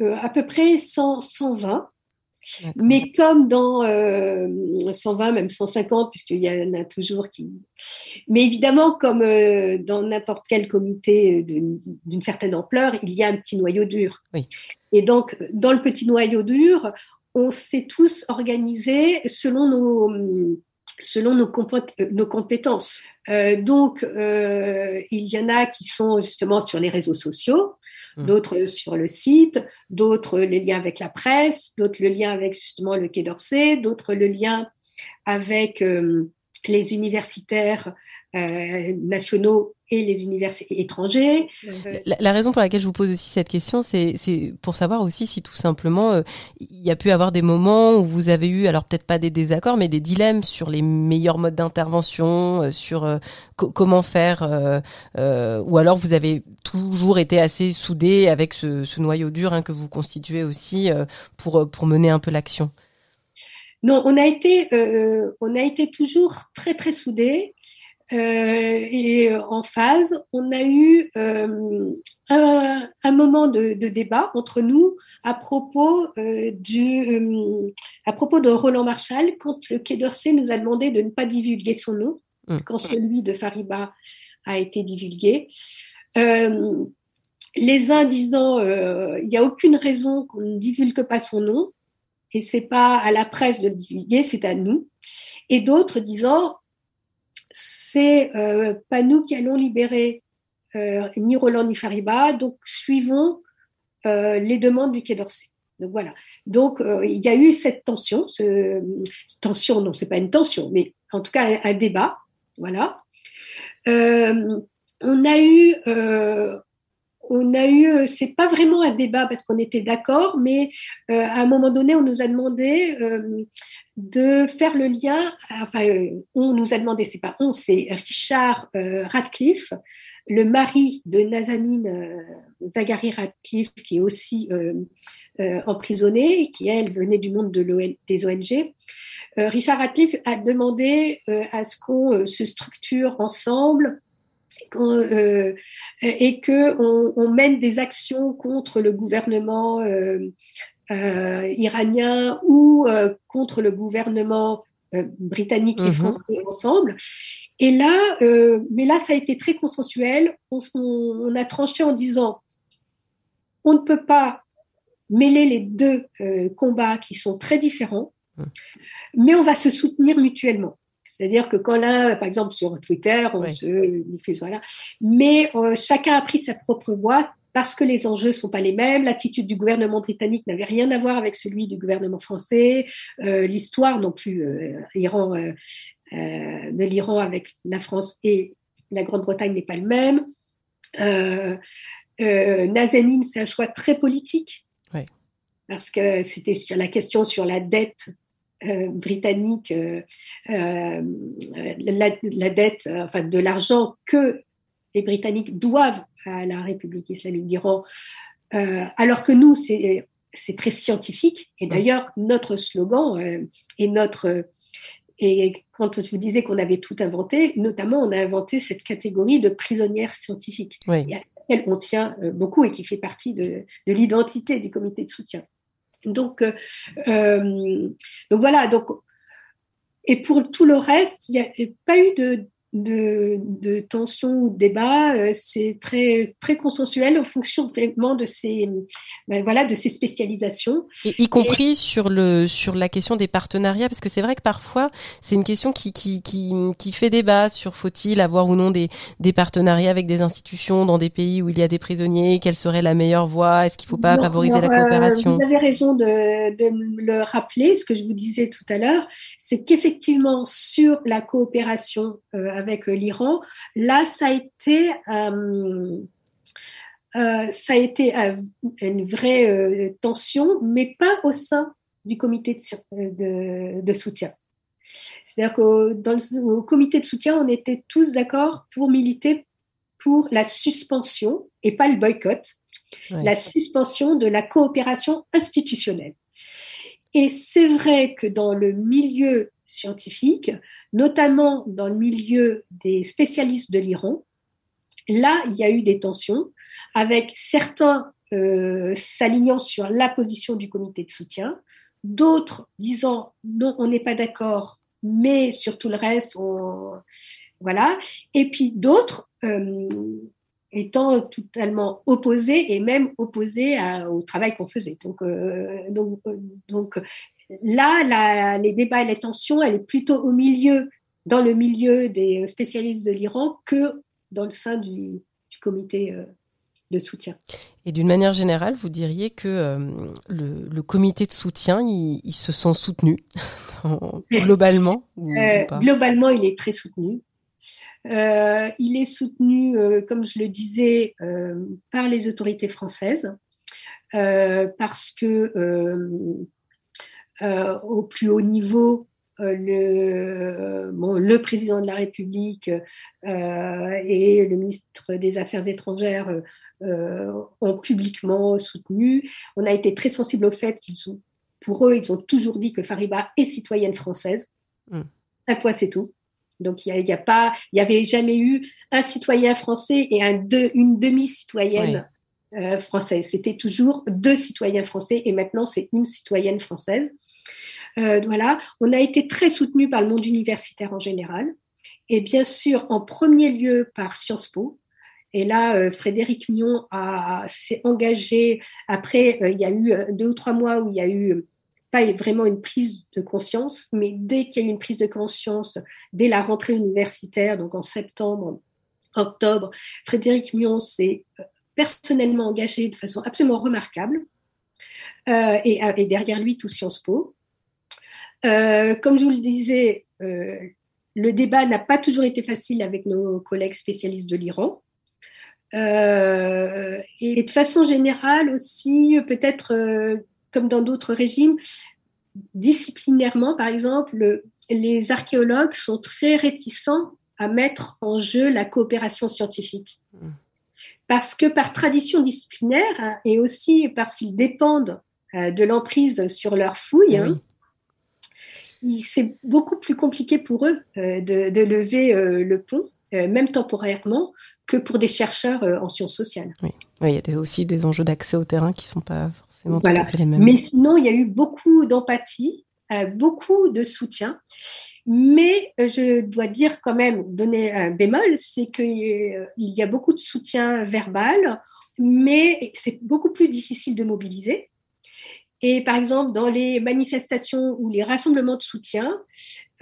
à peu près 120. Mais comme dans 120, euh, même 150, puisqu'il y en a toujours qui. Mais évidemment, comme dans n'importe quel comité d'une certaine ampleur, il y a un petit noyau dur. Et donc, dans le petit noyau dur, on s'est tous organisés selon nos selon nos, nos compétences. Euh, donc, euh, il y en a qui sont justement sur les réseaux sociaux. D'autres sur le site, d'autres les liens avec la presse, d'autres le lien avec justement le Quai d'Orsay, d'autres le lien avec euh, les universitaires nationaux et les universités étrangers. La, raison pour laquelle je vous pose aussi cette question, c'est pour savoir aussi si tout simplement euh, il y a pu avoir des moments où vous avez eu, alors peut-être pas des désaccords, mais des dilemmes sur les meilleurs modes d'intervention, euh, sur euh, comment faire, ou alors vous avez toujours été assez soudés avec ce, ce noyau dur hein, que vous constituez aussi pour pour mener un peu l'action? Non, on a été, on a été toujours très très soudés. Euh, et en phase, on a eu euh, un, un, moment de, de, débat entre nous à propos, euh, du, à propos de Roland Marshall quand le Quai d'Orsay nous a demandé de ne pas divulguer son nom, mmh. quand celui de Fariba a été divulgué. les uns disant il n'y a aucune raison qu'on ne divulgue pas son nom et c'est pas à la presse de le divulguer, c'est à nous. Et d'autres disant c'est euh, pas nous qui allons libérer euh, ni Roland ni Fariba, donc suivons euh, les demandes du Quai d'Orsay. Donc voilà. Donc il y a eu cette tension, ce, tension non, c'est pas une tension, mais en tout cas un, débat, voilà. on a eu on a eu, c'est pas vraiment un débat parce qu'on était d'accord, mais à un moment donné, on nous a demandé de faire le lien, enfin, euh, on nous a demandé, c'est pas on, c'est Richard euh, Radcliffe, le mari de Nazanin euh, Zaghari Radcliffe, qui est aussi emprisonné, qui elle venait du monde de des ONG. Richard Radcliffe a demandé à ce qu'on se structure ensemble et que on, mène des actions contre le gouvernement iranien ou contre le gouvernement britannique et mhm. français ensemble. Et là, mais là, ça a été très consensuel. on a tranché en disant on ne peut pas mêler les deux euh, combats qui sont très différents, hum. mais on va se soutenir mutuellement. C'est-à-dire que quand là, par exemple sur Twitter, on se diffuse, voilà. Mais euh, chacun a pris sa propre voie parce que les enjeux sont pas les mêmes. L'attitude du gouvernement britannique n'avait rien à voir avec celui du gouvernement français. Euh, l'histoire non plus, Iran, de l'Iran avec la France et la Grande-Bretagne n'est pas le même. Nazanin, c'est un choix très politique parce que c'était sur la question sur la dette euh, britannique, euh, euh, la, dette, enfin de l'argent que les Britanniques doivent à la République islamique d'Iran, alors que nous, c'est c'est très scientifique. Et d'ailleurs, notre slogan et notre et quand je vous disais qu'on avait tout inventé, notamment, on a inventé cette catégorie de prisonnières scientifiques, à laquelle on tient beaucoup et qui fait partie de, de l'identité du comité de soutien. Donc, euh, euh, donc voilà. Donc, et pour tout le reste, il n'y a pas eu de, de, de tension ou de débat. Euh, c'est très, très consensuel en fonction vraiment de ces, ben voilà, de ces spécialisations. Et, y compris sur, le, sur la question des partenariats, parce que c'est vrai que parfois, c'est une question qui, qui, qui, qui fait débat sur faut-il avoir ou non des, des partenariats avec des institutions dans des pays où il y a des prisonniers, quelle serait la meilleure voie, est-ce qu'il ne faut pas favoriser la coopération? Vous avez raison de, de le rappeler, ce que je vous disais tout à l'heure, c'est qu'effectivement, sur la coopération euh, avec l'Iran, là, ça a été, euh, euh, ça a été euh, une vraie tension, mais pas au sein du comité de, soutien. C'est-à-dire qu'au dans le, comité de soutien, on était tous d'accord pour militer pour la suspension, et pas le boycott, la suspension de la coopération institutionnelle. Et c'est vrai que dans le milieu scientifique, notamment dans le milieu des spécialistes de l'Iran. Là, il y a eu des tensions avec certains euh, s'alignant sur la position du comité de soutien, d'autres disant non, on n'est pas d'accord, mais sur tout le reste, on... voilà. Et puis d'autres euh, étant totalement opposés et même opposés au travail qu'on faisait. Donc, euh, donc, donc Là, les débats et les tensions, elle est plutôt au milieu, dans le milieu des spécialistes de l'Iran que dans le sein du, comité euh, de soutien. Et d'une manière générale, vous diriez que euh, le, comité de soutien, il, se sent soutenu globalement euh, Globalement, il est très soutenu. Il est soutenu, comme je le disais, par les autorités françaises, parce que euh, au plus haut niveau, euh, le, bon, le, président de la République euh, et le ministre des Affaires étrangères ont publiquement soutenu. On a été très sensible au fait qu'ils sont, pour eux, ils ont toujours dit que Fariba est citoyenne française. Mm. Un point, c'est tout. Donc il n'y a, a, pas, il y avait jamais eu un citoyen français et un une demi-citoyenne française. C'était toujours deux citoyens français et maintenant c'est une citoyenne française. Euh, voilà, on a été très soutenu par le monde universitaire en général, et bien sûr en premier lieu par Sciences Po. Et là, euh, Frédéric Mion s'est engagé. Après, euh, il y a eu deux ou trois mois où il y a eu pas vraiment une prise de conscience, mais dès qu'il y a eu une prise de conscience, dès la rentrée universitaire, donc en septembre, octobre, Frédéric Mion s'est personnellement engagé de façon absolument remarquable. et, et, derrière lui, tout Sciences Po. Euh, comme je vous le disais, euh, le débat n'a pas toujours été facile avec nos collègues spécialistes de l'Iran. Euh, et de façon générale aussi, peut-être comme dans d'autres régimes, disciplinairement, par exemple, les archéologues sont très réticents à mettre en jeu la coopération scientifique. Parce que par tradition disciplinaire, et aussi parce qu'ils dépendent de l'emprise sur leurs fouilles, hein, c'est beaucoup plus compliqué pour eux euh, de, lever euh, le pont. même temporairement, que pour des chercheurs en sciences sociales. Oui, il y a aussi des enjeux d'accès au terrain qui ne sont pas forcément tout à fait les mêmes. Mais sinon, il y a eu beaucoup d'empathie, beaucoup de soutien. Mais je dois dire quand même, donner un bémol, c'est qu'il y a beaucoup de soutien verbal, mais c'est beaucoup plus difficile de mobiliser. Et par exemple, dans les manifestations ou les rassemblements de soutien,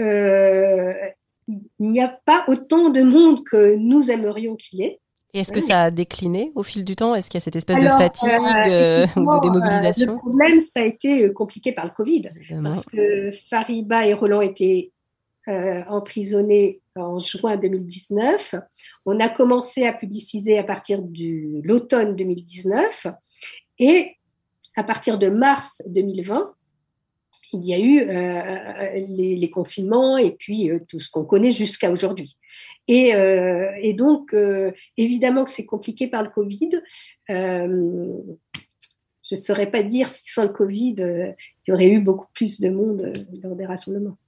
euh, il n'y a pas autant de monde que nous aimerions qu'il y ait. Et est-ce que ça a décliné au fil du temps? Est-ce qu'il y a cette espèce de fatigue euh, ou de démobilisation? Le problème, ça a été euh, compliqué par le Covid. Parce que Fariba et Roland étaient emprisonnés en juin 2019. On a commencé à publiciser à partir de l'automne 2019. Et à partir de mars 2020, il y a eu euh, les, confinements et puis euh, tout ce qu'on connaît jusqu'à aujourd'hui. Et, euh, donc, évidemment que c'est compliqué par le Covid. je ne saurais pas dire si sans le Covid, il y aurait eu beaucoup plus de monde lors des rassemblements.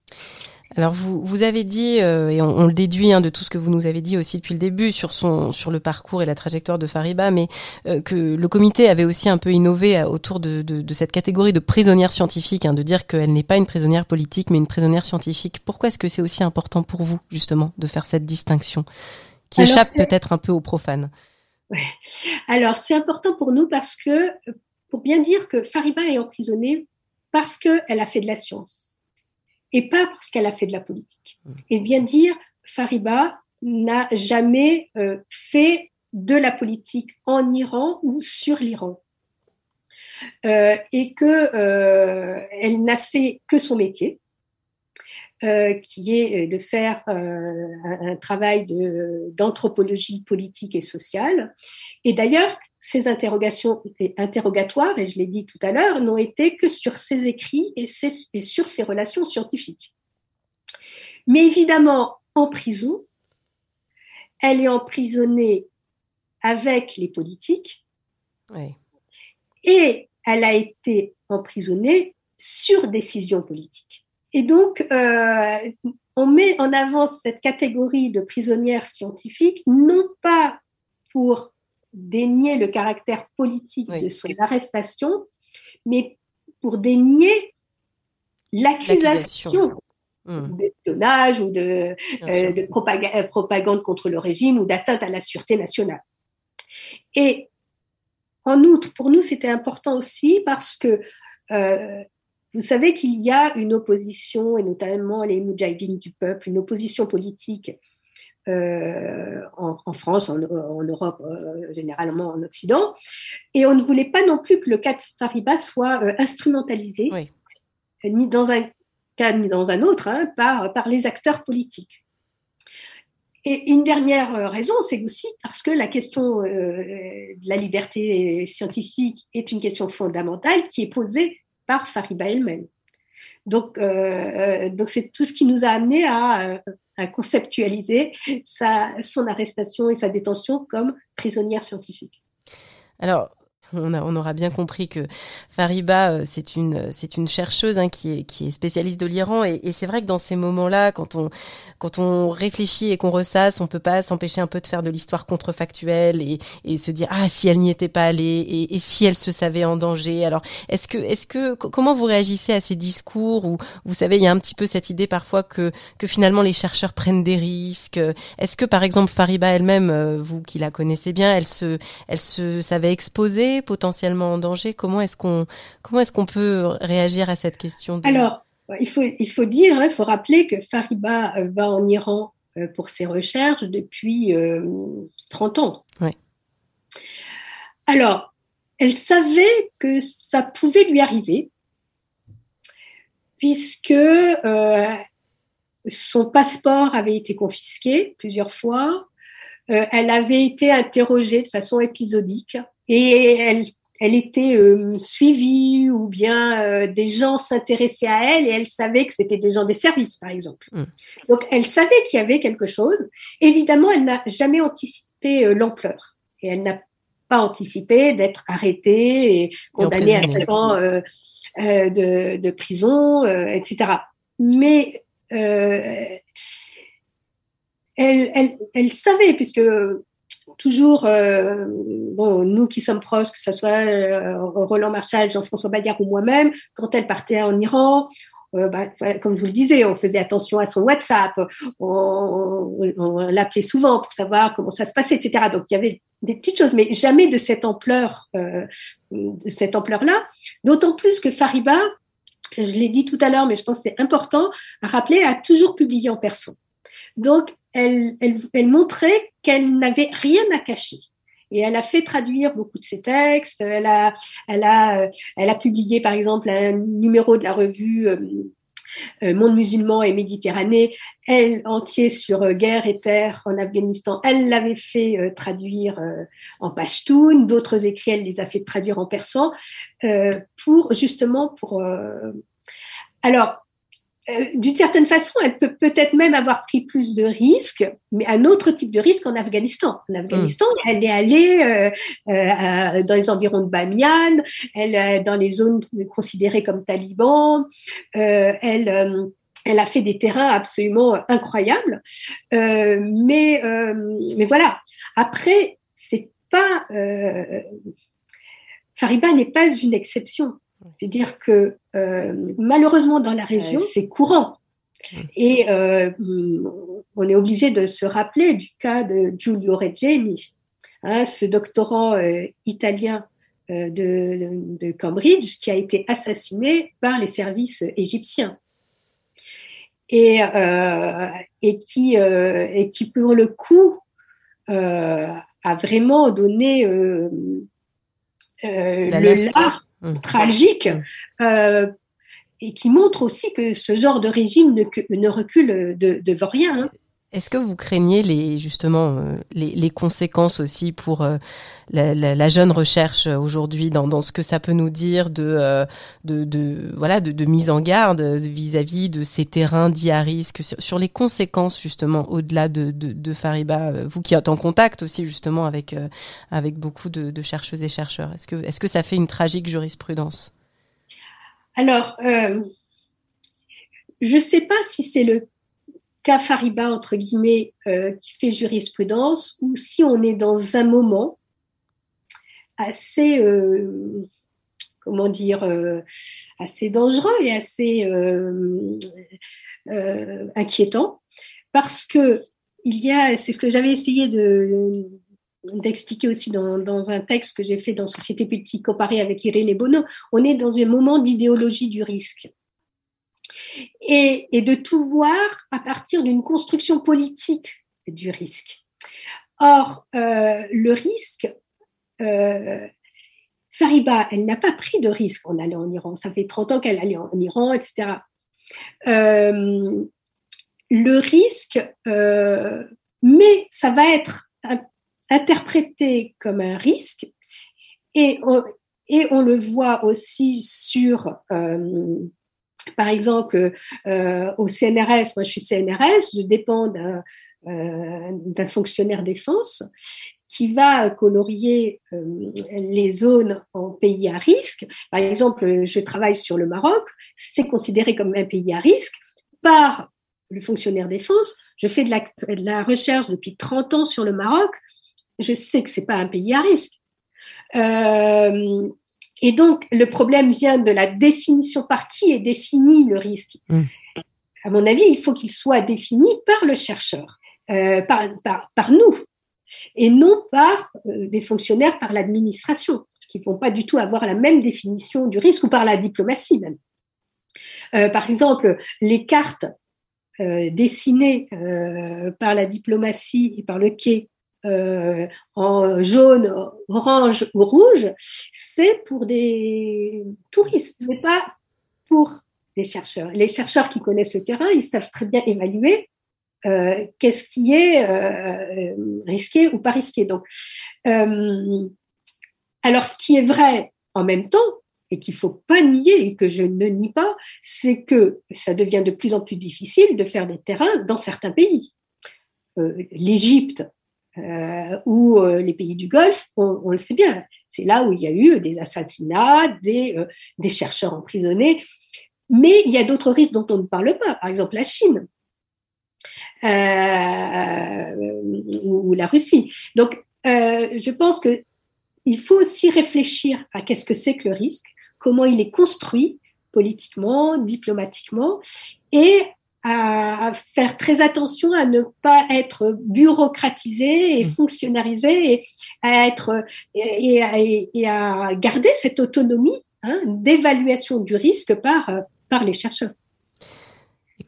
Alors vous, vous avez dit, euh, et on, le déduit hein, de tout ce que vous nous avez dit aussi depuis le début sur son sur le parcours et la trajectoire de Fariba, mais euh, que le comité avait aussi un peu innové autour de, de, cette catégorie de prisonnière scientifique, hein, de dire qu'elle n'est pas une prisonnière politique mais une prisonnière scientifique. Pourquoi est-ce que c'est aussi important pour vous justement de faire cette distinction qui échappe peut-être un peu aux profanes? Alors c'est important pour nous parce que pour bien dire que Fariba est emprisonnée parce qu'elle a fait de la science et pas parce qu'elle a fait de la politique. Mmh. Et bien dire, Fariba n'a jamais euh, fait de la politique en Iran ou sur l'Iran. Euh, et que euh, elle n'a fait que son métier, qui est de faire un, un, travail d'anthropologie politique et sociale. Et d'ailleurs, ces interrogations interrogatoires, et je l'ai dit tout à l'heure, n'ont été que sur ses écrits et, et, sur ses relations scientifiques. Mais évidemment, en prison, elle est emprisonnée avec les politiques oui. et elle a été emprisonnée sur décision politique. Et donc, euh, on met en avant cette catégorie de prisonnières scientifiques, non pas pour dénier le caractère politique de son arrestation, mais pour dénier l'accusation hmm. d'espionnage ou de, euh, de propagande, contre le régime ou d'atteinte à la sûreté nationale. Et en outre, pour nous, c'était important aussi parce que euh, vous savez qu'il y a une opposition, et notamment les Moudjahidines du peuple, une opposition politique euh, en, France, en, Europe, euh, généralement en Occident. Et on ne voulait pas non plus que le cas de Fariba soit euh, instrumentalisé, ni dans un cas ni dans un autre, hein, par, par les acteurs politiques. Et une dernière raison, c'est aussi parce que la question de la liberté scientifique est une question fondamentale qui est posée par Fariba elle-même. Donc, donc c'est tout ce qui nous a amené à, à conceptualiser sa, son arrestation et sa détention comme prisonnière scientifique. On, aura bien compris que Fariba, euh, c'est une, c'est une chercheuse hein, qui, est, qui est spécialiste de l'Iran. Et, c'est vrai que dans ces moments-là, quand on, quand on réfléchit et qu'on ressasse, on peut pas s'empêcher un peu de faire de l'histoire contrefactuelle et, et se dire ah si elle n'y était pas allée et, si elle se savait en danger. Alors est-ce que, est-ce que comment vous réagissez à ces discours où vous savez il y a un petit peu cette idée parfois que que finalement les chercheurs prennent des risques? Est-ce que par exemple Fariba elle-même, euh, vous qui la connaissez bien, elle se, elle se savait potentiellement en danger Comment est-ce qu'on comment est-ce qu'on peut réagir à cette question Alors, il faut, il faut dire, hein, il faut rappeler que Fariba euh, va en Iran euh, pour ses recherches depuis 30 euh, ans. Alors, elle savait que ça pouvait lui arriver, puisque son passeport avait été confisqué plusieurs fois, elle avait été interrogée de façon épisodique et elle, elle était euh, suivie ou bien euh, des gens s'intéressaient à elle et elle savait que c'était des gens des services, par exemple. Mm. Donc, elle savait qu'il y avait quelque chose. Évidemment, elle n'a jamais anticipé euh, l'ampleur et elle n'a pas anticipé d'être arrêtée et condamnée à 5 ans de, de, prison, etc. Mais elle, elle, savait, puisque toujours, euh, bon, nous qui sommes proches, que ce soit euh, Roland Marshall, Jean-François Bayard ou moi-même, quand elle partait en Iran, euh, bah, comme je vous le disais, on faisait attention à son WhatsApp, on, l'appelait souvent pour savoir comment ça se passait, etc. Donc il y avait des petites choses, mais jamais de cette ampleur, cette ampleur-là. D'autant plus que Fariba, je l'ai dit tout à l'heure, mais je pense que c'est important à rappeler, a toujours publié en perso. Donc elle, montrait qu'elle n'avait rien à cacher. Et elle a fait traduire beaucoup de ses textes. Elle a, a publié, par exemple, un numéro de la revue euh, euh, Monde musulman et Méditerranée, elle entier sur euh, guerre et terre en Afghanistan. Elle l'avait fait traduire en pashtun. D'autres écrits, elle les a fait traduire en persan pour justement pour. alors, euh, d'une certaine façon, elle peut peut-être même avoir pris plus de risques, mais un autre type de risque en Afghanistan. En Afghanistan, hmm. elle est allée euh, euh, dans les environs de Bamiyan, elle dans les zones considérées comme talibans, elle elle a fait des terrains absolument incroyables, mais mais voilà. Après, c'est pas Fariba n'est pas une exception. Je veux dire que euh, malheureusement dans la région, c'est courant. Et euh, on est obligé de se rappeler du cas de Giulio Reggiani, hein, ce doctorant euh, italien de, Cambridge qui a été assassiné par les services égyptiens. Et, et, qui, et qui, pour le coup, a vraiment donné le là Mmh. tragique euh, et qui montre aussi que ce genre de régime ne, ne recule de, devant rien. Hein. Est-ce que vous craignez les justement euh, les, les, conséquences aussi pour euh, la, la, la, jeune recherche aujourd'hui dans, dans, ce que ça peut nous dire de euh, de, de, voilà de, de, mise en garde vis-à-vis de ces terrains dits à risque sur, sur les conséquences justement au-delà de, de, Fariba vous qui êtes en contact aussi justement avec avec beaucoup de, chercheuses et chercheurs est-ce que est-ce que ça fait une tragique jurisprudence? Alors je sais pas si c'est le cas Fariba, entre guillemets, euh, qui fait jurisprudence, ou si on est dans un moment assez, euh, comment dire, euh, assez dangereux et assez inquiétant, parce que il y a, c'est ce que j'avais essayé de d'expliquer aussi dans, dans, un texte que j'ai fait dans Société politique comparée avec Irène Bono, on est dans un moment d'idéologie du risque et, de tout voir à partir d'une construction politique du risque. Or, euh, le risque, euh, Fariba, elle n'a pas pris de risque en allant en Iran. Ça fait 30 ans qu'elle allait en Iran, etc. Euh, le risque, mais ça va être interprété comme un risque et on, le voit aussi sur par exemple, euh, au CNRS, moi je suis CNRS, je dépends d'un euh, fonctionnaire défense qui va colorier euh, les zones en pays à risque. Par exemple, je travaille sur le Maroc, c'est considéré comme un pays à risque par le fonctionnaire défense. Je fais de la, recherche depuis 30 ans sur le Maroc. Je sais que c'est pas un pays à risque. Et donc, le problème vient de la définition par qui est défini le risque. Mm. À mon avis, il faut qu'il soit défini par le chercheur, euh, par, par, par, nous, et non par euh, des fonctionnaires, par l'administration, qui ne vont pas du tout avoir la même définition du risque, ou par la diplomatie même. Euh, par exemple, les cartes euh, dessinées euh, par la diplomatie et par le quai euh, en jaune, orange ou rouge, c'est pour des touristes, mais pas pour des chercheurs. Les chercheurs qui connaissent le terrain, ils savent très bien évaluer euh, qu'est-ce qui est euh, risqué ou pas risqué. Donc, alors, ce qui est vrai en même temps, et qu'il faut pas nier et que je ne nie pas, c'est que ça devient de plus en plus difficile de faire des terrains dans certains pays. L'Égypte euh, ou euh, les pays du Golfe, on, le sait bien, c'est là où il y a eu des assassinats, des, euh, des chercheurs emprisonnés. Mais il y a d'autres risques dont on ne parle pas, par exemple la Chine. ou, la Russie. Donc, je pense que il faut aussi réfléchir à qu'est-ce que c'est que le risque, comment il est construit politiquement, diplomatiquement, et à faire très attention à ne pas être bureaucratisé et mmh. fonctionnalisé et à être et, à garder cette autonomie hein, d'évaluation du risque par par les chercheurs.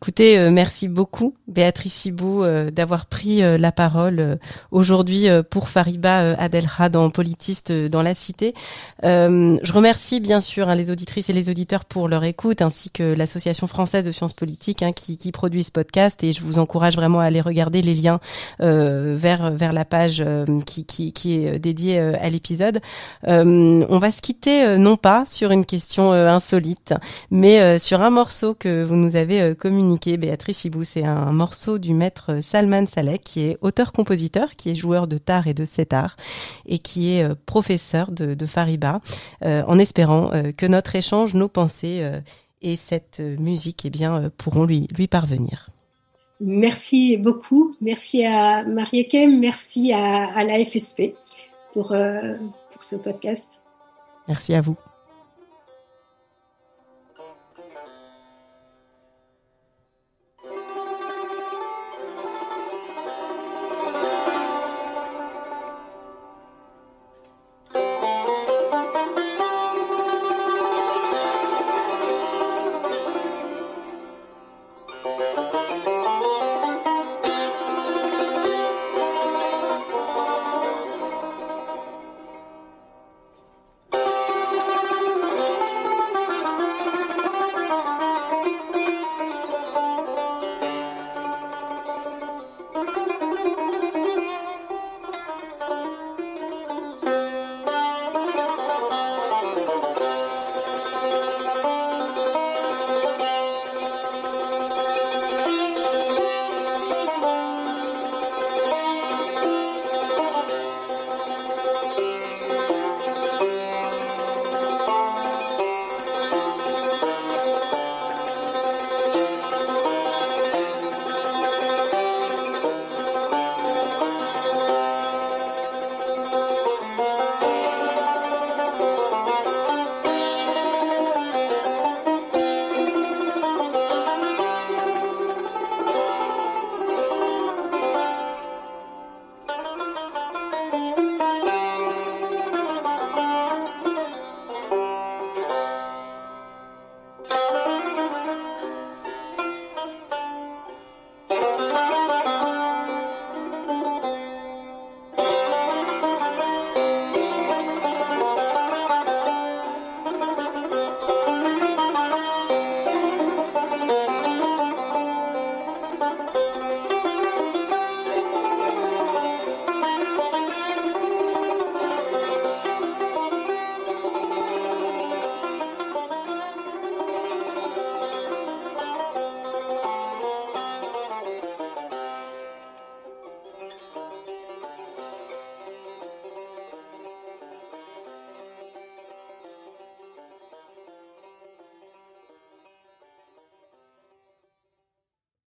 Écoutez, euh, merci beaucoup Béatrice Sibou euh, d'avoir pris euh, la parole aujourd'hui pour Fariba Adelha dans Politiste dans la Cité. je remercie bien sûr hein, les auditrices et les auditeurs pour leur écoute, ainsi que l'Association française de sciences politiques hein, qui, qui, produit ce podcast. Et je vous encourage vraiment à aller regarder les liens vers vers la page qui, qui, qui, est dédiée à l'épisode. on va se quitter non pas sur une question insolite, mais sur un morceau que vous nous avez communiqué Béatrice Hibou, c'est un morceau du maître Salman Saleh, qui est auteur-compositeur, qui est joueur de tar et de setar, et qui est euh, professeur de, Fariba, euh, en espérant euh, que notre échange, nos pensées et cette musique eh bien, pourront lui, lui parvenir. Merci beaucoup. Merci à Marie-Ekem, merci à, la FSP pour, pour ce podcast. Merci à vous.